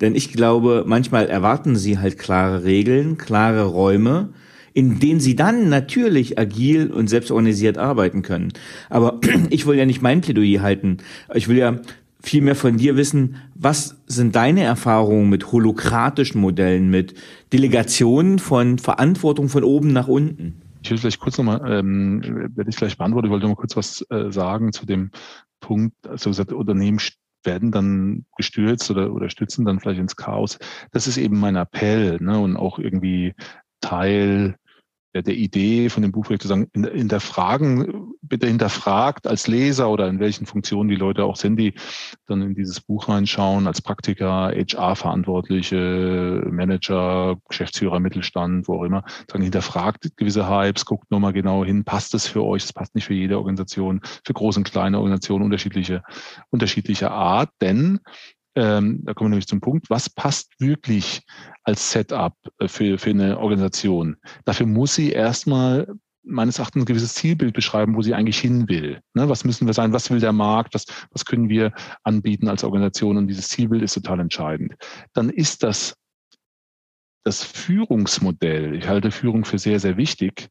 [SPEAKER 3] Denn ich glaube, manchmal erwarten sie halt klare Regeln, klare Räume, in denen sie dann natürlich agil und selbstorganisiert arbeiten können. Aber ich will ja nicht mein Plädoyer halten. Ich will ja viel mehr von dir wissen, was sind deine Erfahrungen mit holokratischen Modellen, mit Delegationen von Verantwortung von oben nach unten?
[SPEAKER 2] Ich will vielleicht kurz nochmal, ähm, werde ich vielleicht beantworten, ich wollte noch mal kurz was äh, sagen zu dem Punkt, also gesagt, Unternehmen werden dann gestürzt oder, oder stützen dann vielleicht ins Chaos. Das ist eben mein Appell ne? und auch irgendwie Teil der, der Idee von dem Buch, vielleicht zu sagen, in, in der Fragen, bitte hinterfragt als Leser oder in welchen Funktionen die Leute auch sind, die dann in dieses Buch reinschauen, als Praktiker, HR-Verantwortliche, Manager, Geschäftsführer, Mittelstand, wo auch immer, sagen, hinterfragt gewisse Hypes, guckt nochmal genau hin, passt es für euch, es passt nicht für jede Organisation, für große und kleine Organisationen unterschiedliche, unterschiedliche Art, denn ähm, da kommen wir nämlich zum Punkt, was passt wirklich als Setup äh, für, für eine Organisation? Dafür muss sie erstmal meines Erachtens ein gewisses Zielbild beschreiben, wo sie eigentlich hin will. Ne, was müssen wir sein? Was will der Markt? Was, was können wir anbieten als Organisation? Und dieses Zielbild ist total entscheidend. Dann ist das das Führungsmodell. Ich halte Führung für sehr, sehr wichtig,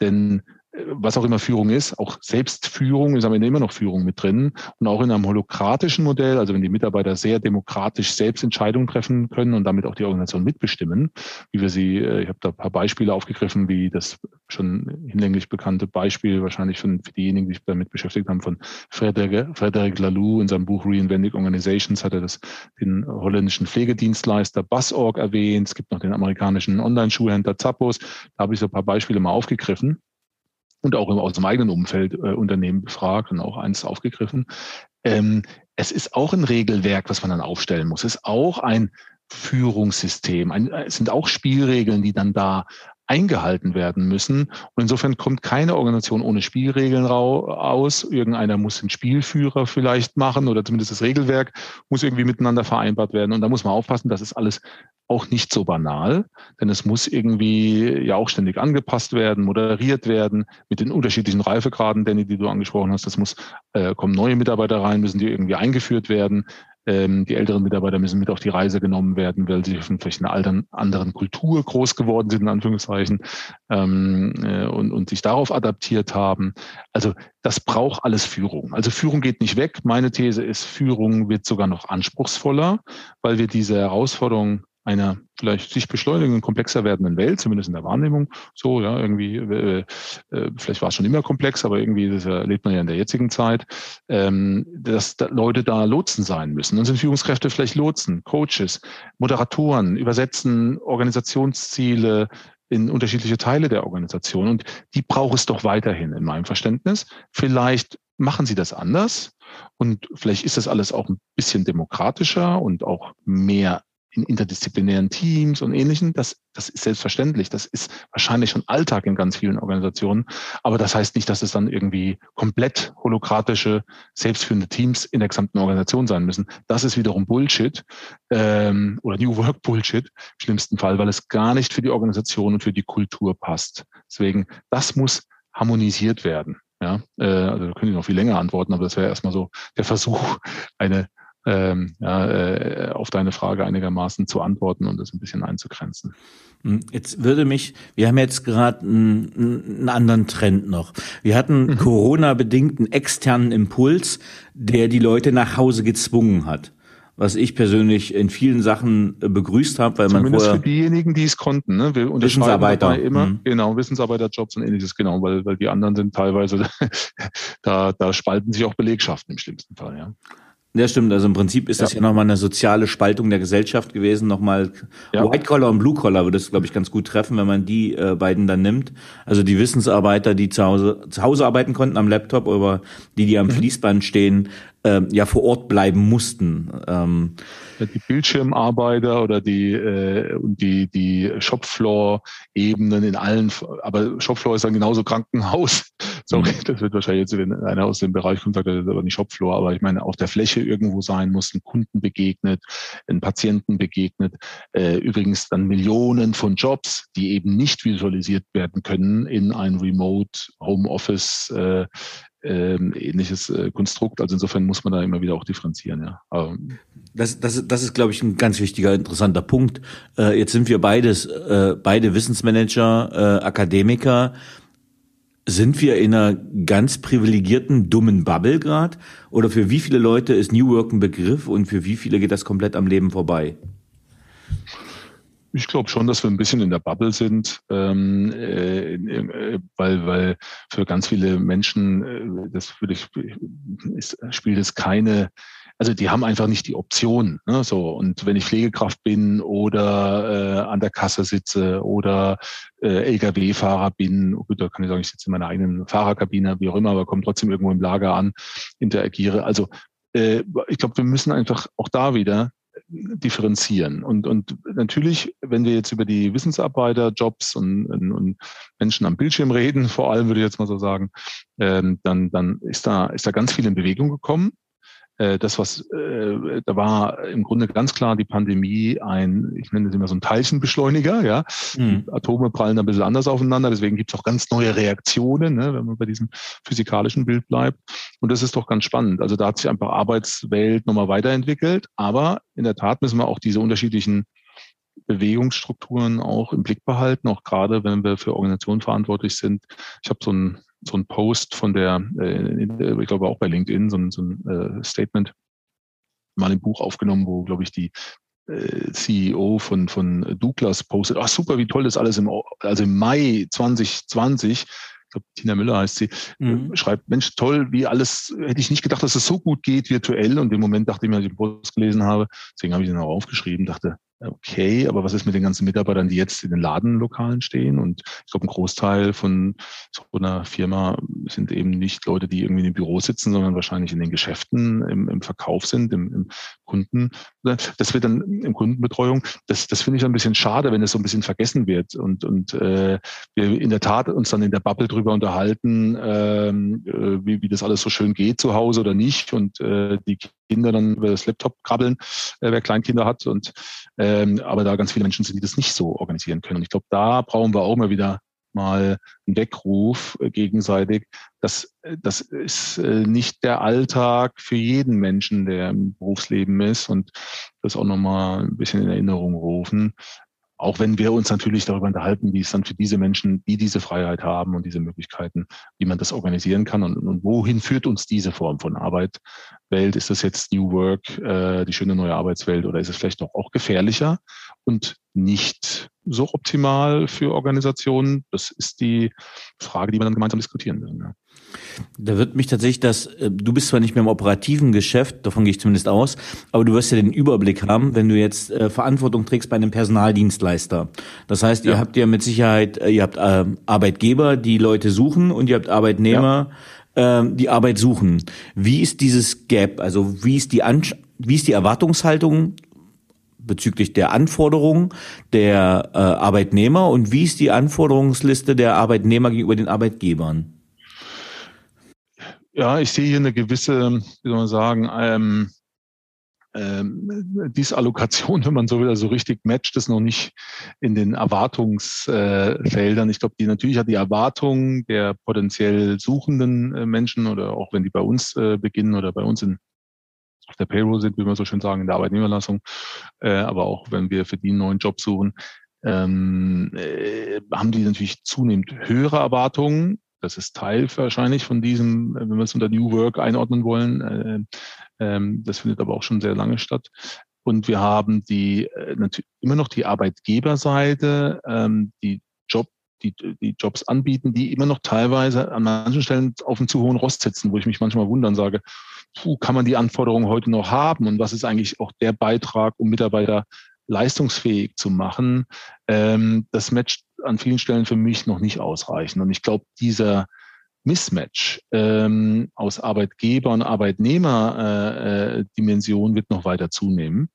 [SPEAKER 2] denn was auch immer Führung ist, auch Selbstführung ist am Ende immer noch Führung mit drin. Und auch in einem holokratischen Modell, also wenn die Mitarbeiter sehr demokratisch selbst Entscheidungen treffen können und damit auch die Organisation mitbestimmen, wie wir sie, äh, ich habe da ein paar Beispiele aufgegriffen, wie das schon hinlänglich bekannte Beispiel wahrscheinlich von, für diejenigen, die sich damit beschäftigt haben, von Frederic, Frederic Laloux in seinem Buch Reinventing Organizations hat er das, den holländischen Pflegedienstleister Busorg erwähnt. Es gibt noch den amerikanischen Online-Schuhhändler Zappos. Da habe ich so ein paar Beispiele mal aufgegriffen und auch aus dem eigenen Umfeld äh, Unternehmen befragt und auch eins aufgegriffen. Ähm, es ist auch ein Regelwerk, was man dann aufstellen muss. Es ist auch ein Führungssystem. Ein, es sind auch Spielregeln, die dann da eingehalten werden müssen. Und insofern kommt keine Organisation ohne Spielregeln raus. Irgendeiner muss den Spielführer vielleicht machen oder zumindest das Regelwerk muss irgendwie miteinander vereinbart werden. Und da muss man aufpassen, das ist alles auch nicht so banal, denn es muss irgendwie ja auch ständig angepasst werden, moderiert werden mit den unterschiedlichen Reifegraden, Danny, die du angesprochen hast. Das muss, äh, kommen neue Mitarbeiter rein, müssen die irgendwie eingeführt werden. Ähm, die älteren Mitarbeiter müssen mit auf die Reise genommen werden, weil sie vielleicht in einer anderen Kultur groß geworden sind, in Anführungszeichen, ähm, äh, und, und sich darauf adaptiert haben. Also das braucht alles Führung. Also Führung geht nicht weg. Meine These ist, Führung wird sogar noch anspruchsvoller, weil wir diese Herausforderung einer vielleicht sich beschleunigenden, komplexer werdenden Welt, zumindest in der Wahrnehmung. So, ja, irgendwie, äh, äh, vielleicht war es schon immer komplex, aber irgendwie das erlebt man ja in der jetzigen Zeit, ähm, dass da Leute da Lotsen sein müssen. Dann sind Führungskräfte vielleicht Lotsen, Coaches, Moderatoren, übersetzen Organisationsziele, in unterschiedliche Teile der Organisation. Und die braucht es doch weiterhin in meinem Verständnis. Vielleicht machen sie das anders. Und vielleicht ist das alles auch ein bisschen demokratischer und auch mehr in interdisziplinären Teams und Ähnlichem. Das, das ist selbstverständlich. Das ist wahrscheinlich schon Alltag in ganz vielen Organisationen. Aber das heißt nicht, dass es dann irgendwie komplett holokratische, selbstführende Teams in der gesamten Organisation sein müssen. Das ist wiederum Bullshit ähm, oder New Work Bullshit im schlimmsten Fall, weil es gar nicht für die Organisation und für die Kultur passt. Deswegen, das muss harmonisiert werden. Ja, äh, also da können Sie noch viel länger antworten, aber das wäre erstmal so der Versuch, eine ähm, ja, äh, auf deine Frage einigermaßen zu antworten und das ein bisschen einzugrenzen.
[SPEAKER 3] Hm, jetzt würde mich, wir haben jetzt gerade einen, einen anderen Trend noch. Wir hatten mhm. Corona-bedingten externen Impuls, der die Leute nach Hause gezwungen hat was ich persönlich in vielen Sachen äh, begrüßt habe, weil
[SPEAKER 2] Zumindest
[SPEAKER 3] man
[SPEAKER 2] vorher für diejenigen, die es konnten, ne? Wir
[SPEAKER 3] Wissensarbeiter
[SPEAKER 2] immer mhm. genau Wissensarbeiterjobs und ähnliches genau, weil weil die anderen sind teilweise da da spalten sich auch Belegschaften im schlimmsten Fall, ja.
[SPEAKER 3] Ja, stimmt. Also im Prinzip ist das ja, ja nochmal eine soziale Spaltung der Gesellschaft gewesen. Nochmal ja. White Collar und Blue Collar würde es, glaube ich, ganz gut treffen, wenn man die äh, beiden dann nimmt. Also die Wissensarbeiter, die zu Hause, zu Hause arbeiten konnten am Laptop, oder die, die am mhm. Fließband stehen, äh, ja vor Ort bleiben mussten. Ähm,
[SPEAKER 2] die Bildschirmarbeiter oder die äh, und die die Shopfloor-Ebenen in allen, aber Shopfloor ist dann genauso Krankenhaus. Sorry, mhm. das wird wahrscheinlich jetzt, wenn einer aus dem Bereich kommt, sagt, das ist aber nicht Shopfloor, aber ich meine, auf der Fläche irgendwo sein muss, ein Kunden begegnet, ein Patienten begegnet. Äh, übrigens dann Millionen von Jobs, die eben nicht visualisiert werden können in ein Remote Homeoffice äh, ähm, ähnliches äh, Konstrukt. Also insofern muss man da immer wieder auch differenzieren. Ja.
[SPEAKER 3] Aber das, das, das ist, glaube ich, ein ganz wichtiger, interessanter Punkt. Äh, jetzt sind wir beides, äh, beide Wissensmanager, äh, Akademiker. Sind wir in einer ganz privilegierten, dummen Bubble gerade? Oder für wie viele Leute ist New Work ein Begriff und für wie viele geht das komplett am Leben vorbei?
[SPEAKER 2] Ich glaube schon, dass wir ein bisschen in der Bubble sind, ähm, äh, weil, weil für ganz viele Menschen, äh, das würde ich, ist, spielt es keine also die haben einfach nicht die Option. Ne? So und wenn ich Pflegekraft bin oder äh, an der Kasse sitze oder äh, LKW-Fahrer bin, gut, da kann ich sagen, ich sitze in meiner eigenen Fahrerkabine, wie auch immer, aber komme trotzdem irgendwo im Lager an, interagiere. Also äh, ich glaube, wir müssen einfach auch da wieder differenzieren. Und, und natürlich, wenn wir jetzt über die Wissensarbeiterjobs und, und, und Menschen am Bildschirm reden, vor allem würde ich jetzt mal so sagen, ähm, dann, dann ist da, ist da ganz viel in Bewegung gekommen. Äh, das, was, äh, da war im Grunde ganz klar die Pandemie ein, ich nenne es immer so ein Teilchenbeschleuniger, ja. Mhm. Atome prallen ein bisschen anders aufeinander, deswegen gibt es auch ganz neue Reaktionen, ne, wenn man bei diesem physikalischen Bild bleibt. Und das ist doch ganz spannend. Also da hat sich einfach Arbeitswelt nochmal weiterentwickelt, aber in der Tat müssen wir auch diese unterschiedlichen Bewegungsstrukturen auch im Blick behalten, auch gerade wenn wir für Organisationen verantwortlich sind. Ich habe so ein so ein Post von der, äh, ich glaube auch bei LinkedIn, so ein, so ein äh, Statement mal im Buch aufgenommen, wo, glaube ich, die äh, CEO von, von Douglas postet, ach super, wie toll das alles im, also im Mai 2020, ich glaube, Tina Müller heißt sie, mhm. schreibt, Mensch, toll, wie alles, hätte ich nicht gedacht, dass es so gut geht virtuell. Und im Moment dachte ich mir, als ich den Post gelesen habe, deswegen habe ich den auch aufgeschrieben, dachte, okay, aber was ist mit den ganzen Mitarbeitern, die jetzt in den Ladenlokalen stehen? Und ich glaube, ein Großteil von so einer Firma sind eben nicht Leute, die irgendwie in dem Büro sitzen, sondern wahrscheinlich in den Geschäften, im, im Verkauf sind, im, im Kunden. Das wird dann im Kundenbetreuung. Das, das finde ich ein bisschen schade, wenn es so ein bisschen vergessen wird und, und äh, wir in der Tat uns dann in der Bubble drüber unterhalten, ähm, äh, wie, wie das alles so schön geht zu Hause oder nicht und äh, die Kinder dann über das Laptop krabbeln, äh, wer Kleinkinder hat und ähm, aber da ganz viele Menschen sind, die das nicht so organisieren können. Und ich glaube, da brauchen wir auch mal wieder mal einen Weckruf äh, gegenseitig. Das, äh, das ist äh, nicht der Alltag für jeden Menschen, der im Berufsleben ist und das auch nochmal ein bisschen in Erinnerung rufen. Auch wenn wir uns natürlich darüber unterhalten, wie es dann für diese Menschen, die diese Freiheit haben und diese Möglichkeiten, wie man das organisieren kann und, und wohin führt uns diese Form von Arbeitswelt? Ist das jetzt New Work, äh, die schöne neue Arbeitswelt oder ist es vielleicht doch auch gefährlicher und nicht so optimal für Organisationen? Das ist die Frage, die wir dann gemeinsam diskutieren müssen. Ja.
[SPEAKER 3] Da wird mich tatsächlich das, äh, du bist zwar nicht mehr im operativen Geschäft, davon gehe ich zumindest aus, aber du wirst ja den Überblick haben, wenn du jetzt äh, Verantwortung trägst bei einem Personaldienstleister. Das heißt, ihr ja. habt ja mit Sicherheit, äh, ihr habt äh, Arbeitgeber, die Leute suchen und ihr habt Arbeitnehmer, ja. äh, die Arbeit suchen. Wie ist dieses Gap? Also wie ist die Ansch wie ist die Erwartungshaltung bezüglich der Anforderungen der äh, Arbeitnehmer und wie ist die Anforderungsliste der Arbeitnehmer gegenüber den Arbeitgebern?
[SPEAKER 2] Ja, ich sehe hier eine gewisse, wie soll man sagen, ähm, ähm, Disallokation, wenn man so wieder so richtig matcht, ist noch nicht in den Erwartungsfeldern. ich glaube, die natürlich hat die Erwartung der potenziell suchenden äh, Menschen oder auch wenn die bei uns äh, beginnen oder bei uns in auf der Payroll sind, wie wir so schön sagen, in der Arbeitnehmerlassung, äh, aber auch wenn wir für die einen neuen Job suchen, ähm, äh, haben die natürlich zunehmend höhere Erwartungen das ist Teil wahrscheinlich von diesem, wenn wir es unter New Work einordnen wollen. Äh, ähm, das findet aber auch schon sehr lange statt. Und wir haben die äh, natürlich immer noch die Arbeitgeberseite, ähm, die Job, die, die Jobs anbieten, die immer noch teilweise an manchen Stellen auf einem zu hohen Rost sitzen, wo ich mich manchmal wundern sage, puh, kann man die Anforderungen heute noch haben? Und was ist eigentlich auch der Beitrag, um Mitarbeiter leistungsfähig zu machen? Ähm, das matcht an vielen Stellen für mich noch nicht ausreichen. Und ich glaube, dieser Mismatch ähm, aus Arbeitgeber- und Arbeitnehmer-Dimension äh, wird noch weiter zunehmen.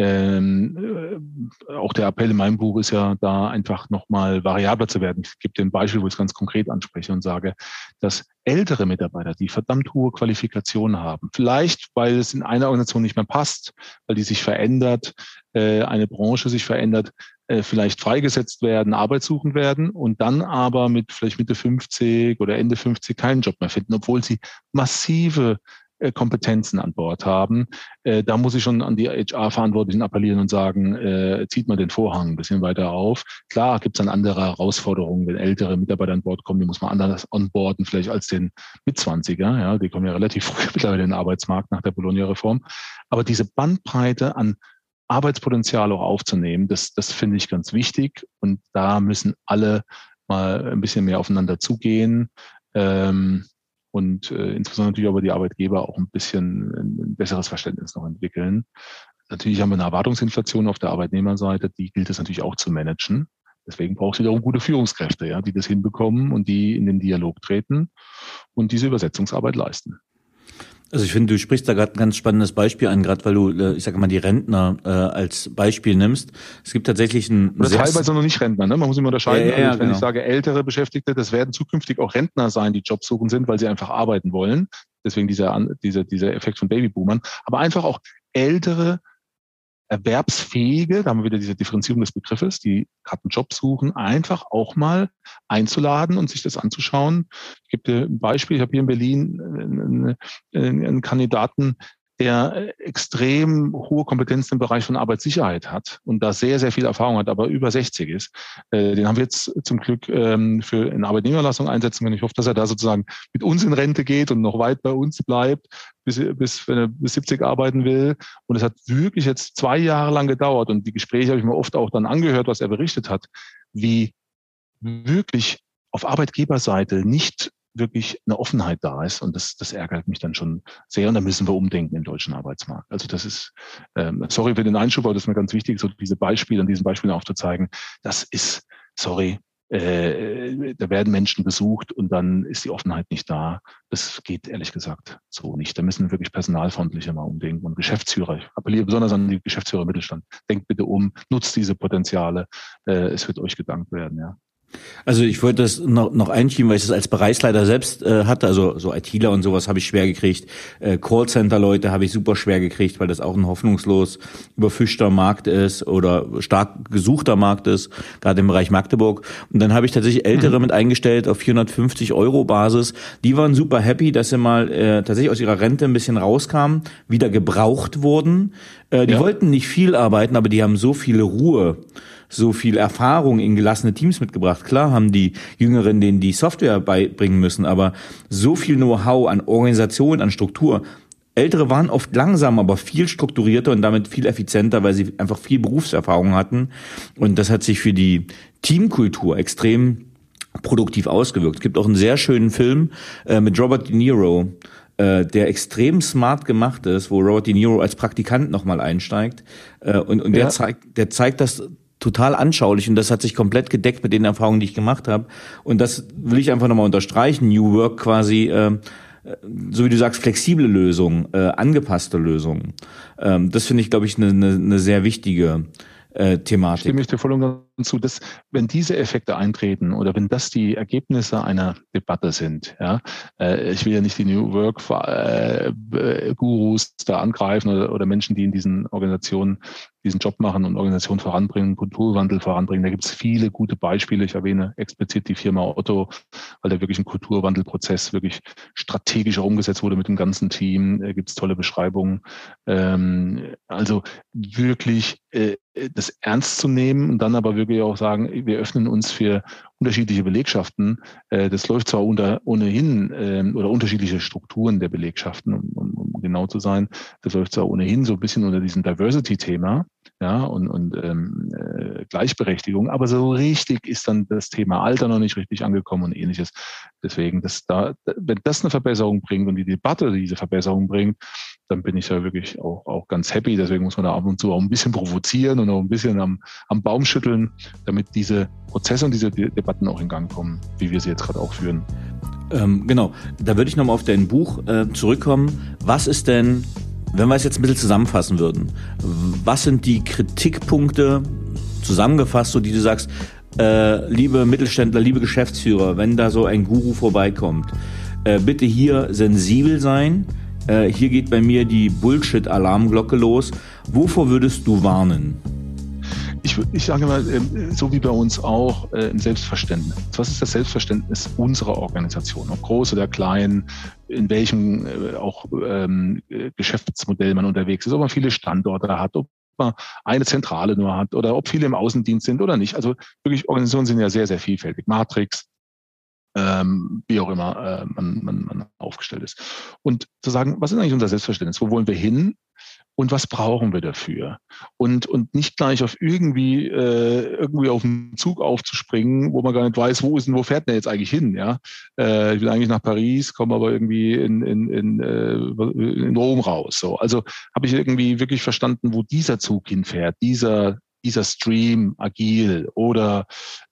[SPEAKER 2] Ähm, äh, auch der Appell in meinem Buch ist ja da einfach nochmal variabler zu werden. Ich gebe dir ein Beispiel, wo ich es ganz konkret anspreche und sage, dass ältere Mitarbeiter, die verdammt hohe Qualifikationen haben, vielleicht weil es in einer Organisation nicht mehr passt, weil die sich verändert, äh, eine Branche sich verändert, äh, vielleicht freigesetzt werden, Arbeit suchen werden und dann aber mit vielleicht Mitte 50 oder Ende 50 keinen Job mehr finden, obwohl sie massive äh, Kompetenzen an Bord haben. Äh, da muss ich schon an die HR-Verantwortlichen appellieren und sagen, äh, zieht mal den Vorhang ein bisschen weiter auf. Klar gibt es dann andere Herausforderungen, wenn ältere Mitarbeiter an Bord kommen, die muss man anders onboarden, vielleicht als den Mitzwanziger. Ja, die kommen ja relativ früh mittlerweile in den Arbeitsmarkt nach der Bologna-Reform. Aber diese Bandbreite an Arbeitspotenzial auch aufzunehmen, das, das finde ich ganz wichtig. Und da müssen alle mal ein bisschen mehr aufeinander zugehen. Ähm, und äh, insbesondere natürlich aber die Arbeitgeber auch ein bisschen ein besseres Verständnis noch entwickeln. Natürlich haben wir eine Erwartungsinflation auf der Arbeitnehmerseite, die gilt es natürlich auch zu managen. Deswegen braucht es wiederum gute Führungskräfte, ja, die das hinbekommen und die in den Dialog treten und diese Übersetzungsarbeit leisten.
[SPEAKER 3] Also ich finde, du sprichst da gerade ein ganz spannendes Beispiel an, gerade weil du, äh, ich sage mal, die Rentner äh, als Beispiel nimmst. Es gibt tatsächlich ein
[SPEAKER 2] Oder teilweise noch nicht Rentner, ne? Man muss immer unterscheiden.
[SPEAKER 3] Ja, ja,
[SPEAKER 2] also, wenn
[SPEAKER 3] genau.
[SPEAKER 2] ich sage ältere Beschäftigte, das werden zukünftig auch Rentner sein, die Jobsuchen sind, weil sie einfach arbeiten wollen. Deswegen dieser, dieser, dieser Effekt von Babyboomern. Aber einfach auch ältere Erwerbsfähige, da haben wir wieder diese Differenzierung des Begriffes, die gerade einen Job suchen, einfach auch mal einzuladen und sich das anzuschauen. Ich gebe dir ein Beispiel. Ich habe hier in Berlin einen, einen, einen Kandidaten, der extrem hohe Kompetenzen im Bereich von Arbeitssicherheit hat und da sehr, sehr viel Erfahrung hat, aber über 60 ist. Äh, den haben wir jetzt zum Glück ähm, für eine Arbeitnehmerlassung einsetzen können. Ich hoffe, dass er da sozusagen mit uns in Rente geht und noch weit bei uns bleibt, bis, bis wenn er bis 70 arbeiten will. Und es hat wirklich jetzt zwei Jahre lang gedauert und die Gespräche habe ich mir oft auch dann angehört, was er berichtet hat, wie wirklich auf Arbeitgeberseite nicht wirklich eine Offenheit da ist. Und das, das ärgert mich dann schon sehr. Und da müssen wir umdenken im deutschen Arbeitsmarkt. Also das ist, ähm, sorry für den Einschub, aber das ist mir ganz wichtig, so diese Beispiele, an diesen Beispielen aufzuzeigen. Das ist, sorry, äh, da werden Menschen besucht und dann ist die Offenheit nicht da. Das geht ehrlich gesagt so nicht. Da müssen wir wirklich personalfreundlicher mal umdenken und Geschäftsführer. Ich appelliere besonders an die Geschäftsführer im Mittelstand. Denkt bitte um, nutzt diese Potenziale. Äh, es wird euch gedankt werden, ja.
[SPEAKER 3] Also ich wollte das noch, noch einschieben, weil ich das als Bereichsleiter selbst äh, hatte. Also so ITler und sowas habe ich schwer gekriegt. Äh, Callcenter-Leute habe ich super schwer gekriegt, weil das auch ein hoffnungslos überfischter Markt ist oder stark gesuchter Markt ist, gerade im Bereich Magdeburg. Und dann habe ich tatsächlich Ältere mhm. mit eingestellt auf 450 Euro Basis. Die waren super happy, dass sie mal äh, tatsächlich aus ihrer Rente ein bisschen rauskamen, wieder gebraucht wurden. Äh, die ja. wollten nicht viel arbeiten, aber die haben so viele Ruhe so viel Erfahrung in gelassene Teams mitgebracht. Klar haben die Jüngeren denen die Software beibringen müssen, aber so viel Know-how an Organisation, an Struktur. Ältere waren oft langsam, aber viel strukturierter und damit viel effizienter, weil sie einfach viel Berufserfahrung hatten. Und das hat sich für die Teamkultur extrem produktiv ausgewirkt. Es gibt auch einen sehr schönen Film äh, mit Robert De Niro, äh, der extrem smart gemacht ist, wo Robert De Niro als Praktikant nochmal einsteigt. Äh, und und ja. der zeigt, der zeigt das total anschaulich und das hat sich komplett gedeckt mit den Erfahrungen, die ich gemacht habe. Und das will ich einfach nochmal unterstreichen. New Work quasi, äh, so wie du sagst, flexible Lösungen, äh, angepasste Lösungen. Ähm, das finde ich, glaube ich, eine ne, ne sehr wichtige äh, Thematik.
[SPEAKER 2] Stimme ich dir voll und ganz zu, dass wenn diese Effekte eintreten oder wenn das die Ergebnisse einer Debatte sind, ja, äh, ich will ja nicht die New Work äh, Gurus da angreifen oder, oder Menschen, die in diesen Organisationen diesen Job machen und Organisationen voranbringen, Kulturwandel voranbringen. Da gibt es viele gute Beispiele. Ich erwähne explizit die Firma Otto, weil da wirklich ein Kulturwandelprozess wirklich strategischer umgesetzt wurde mit dem ganzen Team. Da gibt es tolle Beschreibungen. Ähm, also wirklich äh, das ernst zu nehmen und dann aber wirklich auch sagen, wir öffnen uns für unterschiedliche Belegschaften. Äh, das läuft zwar unter, ohnehin ähm, oder unterschiedliche Strukturen der Belegschaften, um, um genau zu sein. Das läuft zwar ohnehin so ein bisschen unter diesem Diversity-Thema ja, und, und ähm, äh, Gleichberechtigung, aber so richtig ist dann das Thema Alter noch nicht richtig angekommen und ähnliches. Deswegen, dass da, wenn das eine Verbesserung bringt und die Debatte diese Verbesserung bringt, dann bin ich ja wirklich auch, auch ganz happy. Deswegen muss man da ab und zu auch ein bisschen provozieren und auch ein bisschen am, am Baum schütteln, damit diese Prozesse und diese Debatten auch in Gang kommen, wie wir sie jetzt gerade auch führen.
[SPEAKER 3] Ähm, genau, da würde ich nochmal auf dein Buch äh, zurückkommen. Was ist denn, wenn wir es jetzt ein bisschen zusammenfassen würden, was sind die Kritikpunkte zusammengefasst, so die du sagst, äh, liebe Mittelständler, liebe Geschäftsführer, wenn da so ein Guru vorbeikommt, äh, bitte hier sensibel sein, äh, hier geht bei mir die Bullshit-Alarmglocke los. Wovor würdest du warnen?
[SPEAKER 2] Ich, ich sage mal, ähm, so wie bei uns auch äh, im Selbstverständnis. Was ist das Selbstverständnis unserer Organisation, ob groß oder klein, in welchem äh, auch ähm, Geschäftsmodell man unterwegs ist, ob man viele Standorte hat, ob man eine Zentrale nur hat oder ob viele im Außendienst sind oder nicht. Also wirklich, Organisationen sind ja sehr, sehr vielfältig. Matrix, ähm, wie auch immer äh, man, man, man aufgestellt ist. Und zu sagen, was ist eigentlich unser Selbstverständnis? Wo wollen wir hin? Und was brauchen wir dafür? Und, und nicht gleich auf irgendwie, äh, irgendwie auf den Zug aufzuspringen, wo man gar nicht weiß, wo ist denn, wo fährt denn jetzt eigentlich hin? Ja? Äh, ich will eigentlich nach Paris, komme aber irgendwie in, in, in, äh, in Rom raus. So. Also habe ich irgendwie wirklich verstanden, wo dieser Zug hinfährt, dieser, dieser Stream agil oder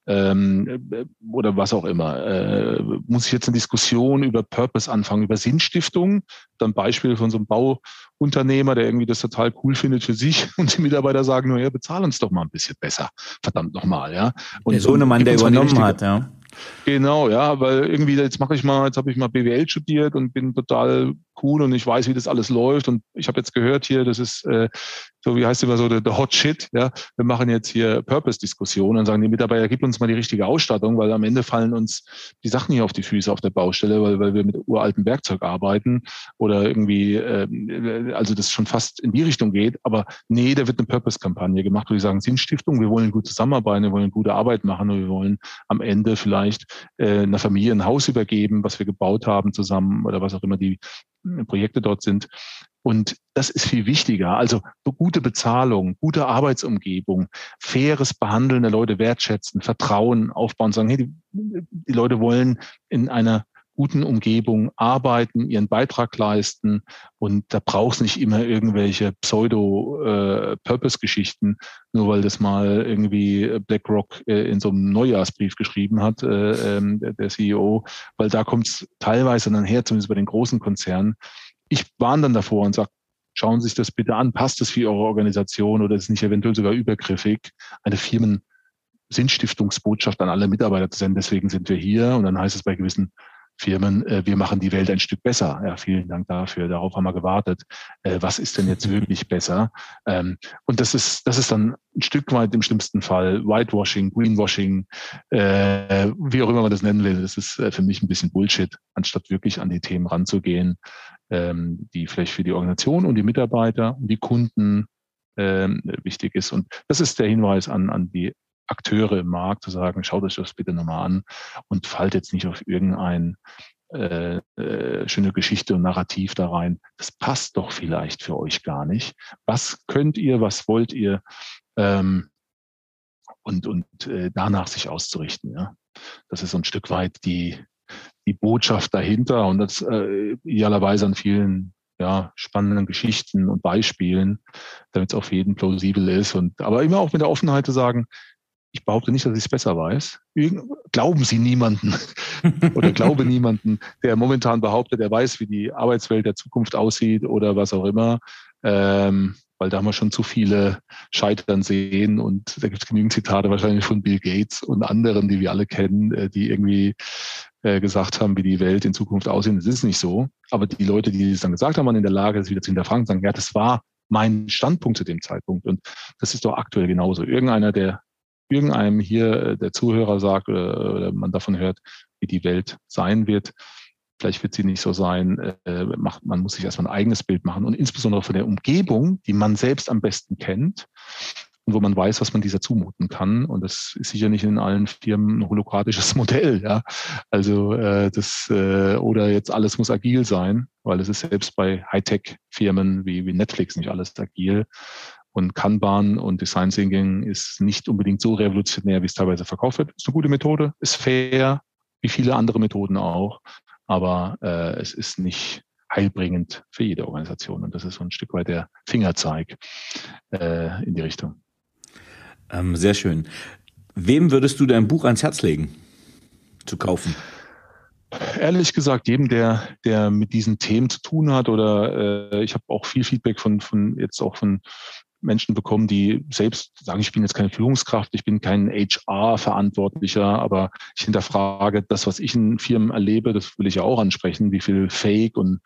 [SPEAKER 2] ähm, oder was auch immer. Äh, muss ich jetzt eine Diskussion über Purpose anfangen, über Sinnstiftung? Dann Beispiel von so einem Bauunternehmer, der irgendwie das total cool findet für sich und die Mitarbeiter sagen, naja, bezahl uns doch mal ein bisschen besser. Verdammt nochmal, ja.
[SPEAKER 3] Und, der Sohnemann, der übernommen hat, ja.
[SPEAKER 2] Genau, ja, weil irgendwie jetzt mache ich mal, jetzt habe ich mal BWL studiert und bin total cool und ich weiß, wie das alles läuft. Und ich habe jetzt gehört hier, das ist äh, so wie heißt immer so der, der Hot Shit, ja, wir machen jetzt hier Purpose-Diskussion und sagen die Mitarbeiter, gib uns mal die richtige Ausstattung, weil am Ende fallen uns die Sachen hier auf die Füße auf der Baustelle, weil, weil wir mit uraltem Werkzeug arbeiten oder irgendwie, äh, also das schon fast in die Richtung geht, aber nee, da wird eine Purpose-Kampagne gemacht, wo wir sagen, Sinnstiftung, wir wollen gut zusammenarbeiten, wir wollen gute Arbeit machen und wir wollen am Ende vielleicht äh, einer Familie ein Haus übergeben, was wir gebaut haben zusammen oder was auch immer die Projekte dort sind. Und das ist viel wichtiger. Also gute Bezahlung, gute Arbeitsumgebung, faires Behandeln der Leute wertschätzen, Vertrauen aufbauen, sagen, hey, die, die Leute wollen in einer guten Umgebung arbeiten, ihren Beitrag leisten und da brauchst nicht immer irgendwelche Pseudo-Purpose-Geschichten, äh, nur weil das mal irgendwie BlackRock äh, in so einem Neujahrsbrief geschrieben hat, äh, ähm, der CEO, weil da kommt es teilweise dann her, zumindest bei den großen Konzernen. Ich warne dann davor und sage, schauen Sie sich das bitte an, passt das für Ihre Organisation oder ist nicht eventuell sogar übergriffig, eine Firmen Sinnstiftungsbotschaft an alle Mitarbeiter zu senden. Deswegen sind wir hier. Und dann heißt es bei gewissen Firmen, äh, wir machen die Welt ein Stück besser. Ja, vielen Dank dafür. Darauf haben wir gewartet. Äh, was ist denn jetzt wirklich besser? Ähm, und das ist, das ist dann ein Stück weit im schlimmsten Fall Whitewashing, Greenwashing, äh, wie auch immer man das nennen will. Das ist äh, für mich ein bisschen Bullshit, anstatt wirklich an die Themen ranzugehen, ähm, die vielleicht für die Organisation und die Mitarbeiter und die Kunden ähm, wichtig ist. Und das ist der Hinweis an, an die Akteure im Markt zu sagen, schaut euch das bitte nochmal an und fallt jetzt nicht auf irgendein äh, äh, schöne Geschichte und Narrativ da rein. Das passt doch vielleicht für euch gar nicht. Was könnt ihr, was wollt ihr? Ähm, und und äh, danach sich auszurichten. Ja, das ist so ein Stück weit die die Botschaft dahinter und das äh, idealerweise an vielen ja, spannenden Geschichten und Beispielen, damit es auf jeden plausibel ist. Und aber immer auch mit der Offenheit zu sagen, ich behaupte nicht, dass ich es besser weiß. Glauben Sie niemanden oder glaube niemanden, der momentan behauptet, er weiß, wie die Arbeitswelt der Zukunft aussieht oder was auch immer. Ähm, weil da haben wir schon zu viele Scheitern sehen und da gibt es genügend Zitate wahrscheinlich von Bill Gates und anderen, die wir alle kennen, äh, die irgendwie äh, gesagt haben, wie die Welt in Zukunft aussieht. Das ist nicht so. Aber die Leute, die es dann gesagt haben, waren in der Lage, das wieder zu hinterfragen, sagen, ja, das war mein Standpunkt zu dem Zeitpunkt. Und das ist doch aktuell genauso. Irgendeiner, der irgendeinem hier äh, der Zuhörer sagt oder, oder man davon hört, wie die Welt sein wird. Vielleicht wird sie nicht so sein. Äh, macht, man muss sich erstmal ein eigenes Bild machen und insbesondere von der Umgebung, die man selbst am besten kennt und wo man weiß, was man dieser zumuten kann. Und das ist sicher nicht in allen Firmen ein holokratisches Modell. Ja, also äh, das äh, oder jetzt alles muss agil sein, weil es ist selbst bei Hightech-Firmen wie, wie Netflix nicht alles agil. Und Kanban und Design Thinking ist nicht unbedingt so revolutionär, wie es teilweise verkauft wird. Ist eine gute Methode, ist fair, wie viele andere Methoden auch, aber äh, es ist nicht heilbringend für jede Organisation. Und das ist so ein Stück weit der Fingerzeig äh, in die Richtung.
[SPEAKER 3] Ähm, sehr schön. Wem würdest du dein Buch ans Herz legen, zu kaufen?
[SPEAKER 2] Ehrlich gesagt, jedem, der, der mit diesen Themen zu tun hat, oder äh, ich habe auch viel Feedback von, von jetzt auch von Menschen bekommen, die selbst sagen, ich bin jetzt keine Führungskraft, ich bin kein HR-Verantwortlicher, aber ich hinterfrage das, was ich in Firmen erlebe, das will ich ja auch ansprechen, wie viel Fake und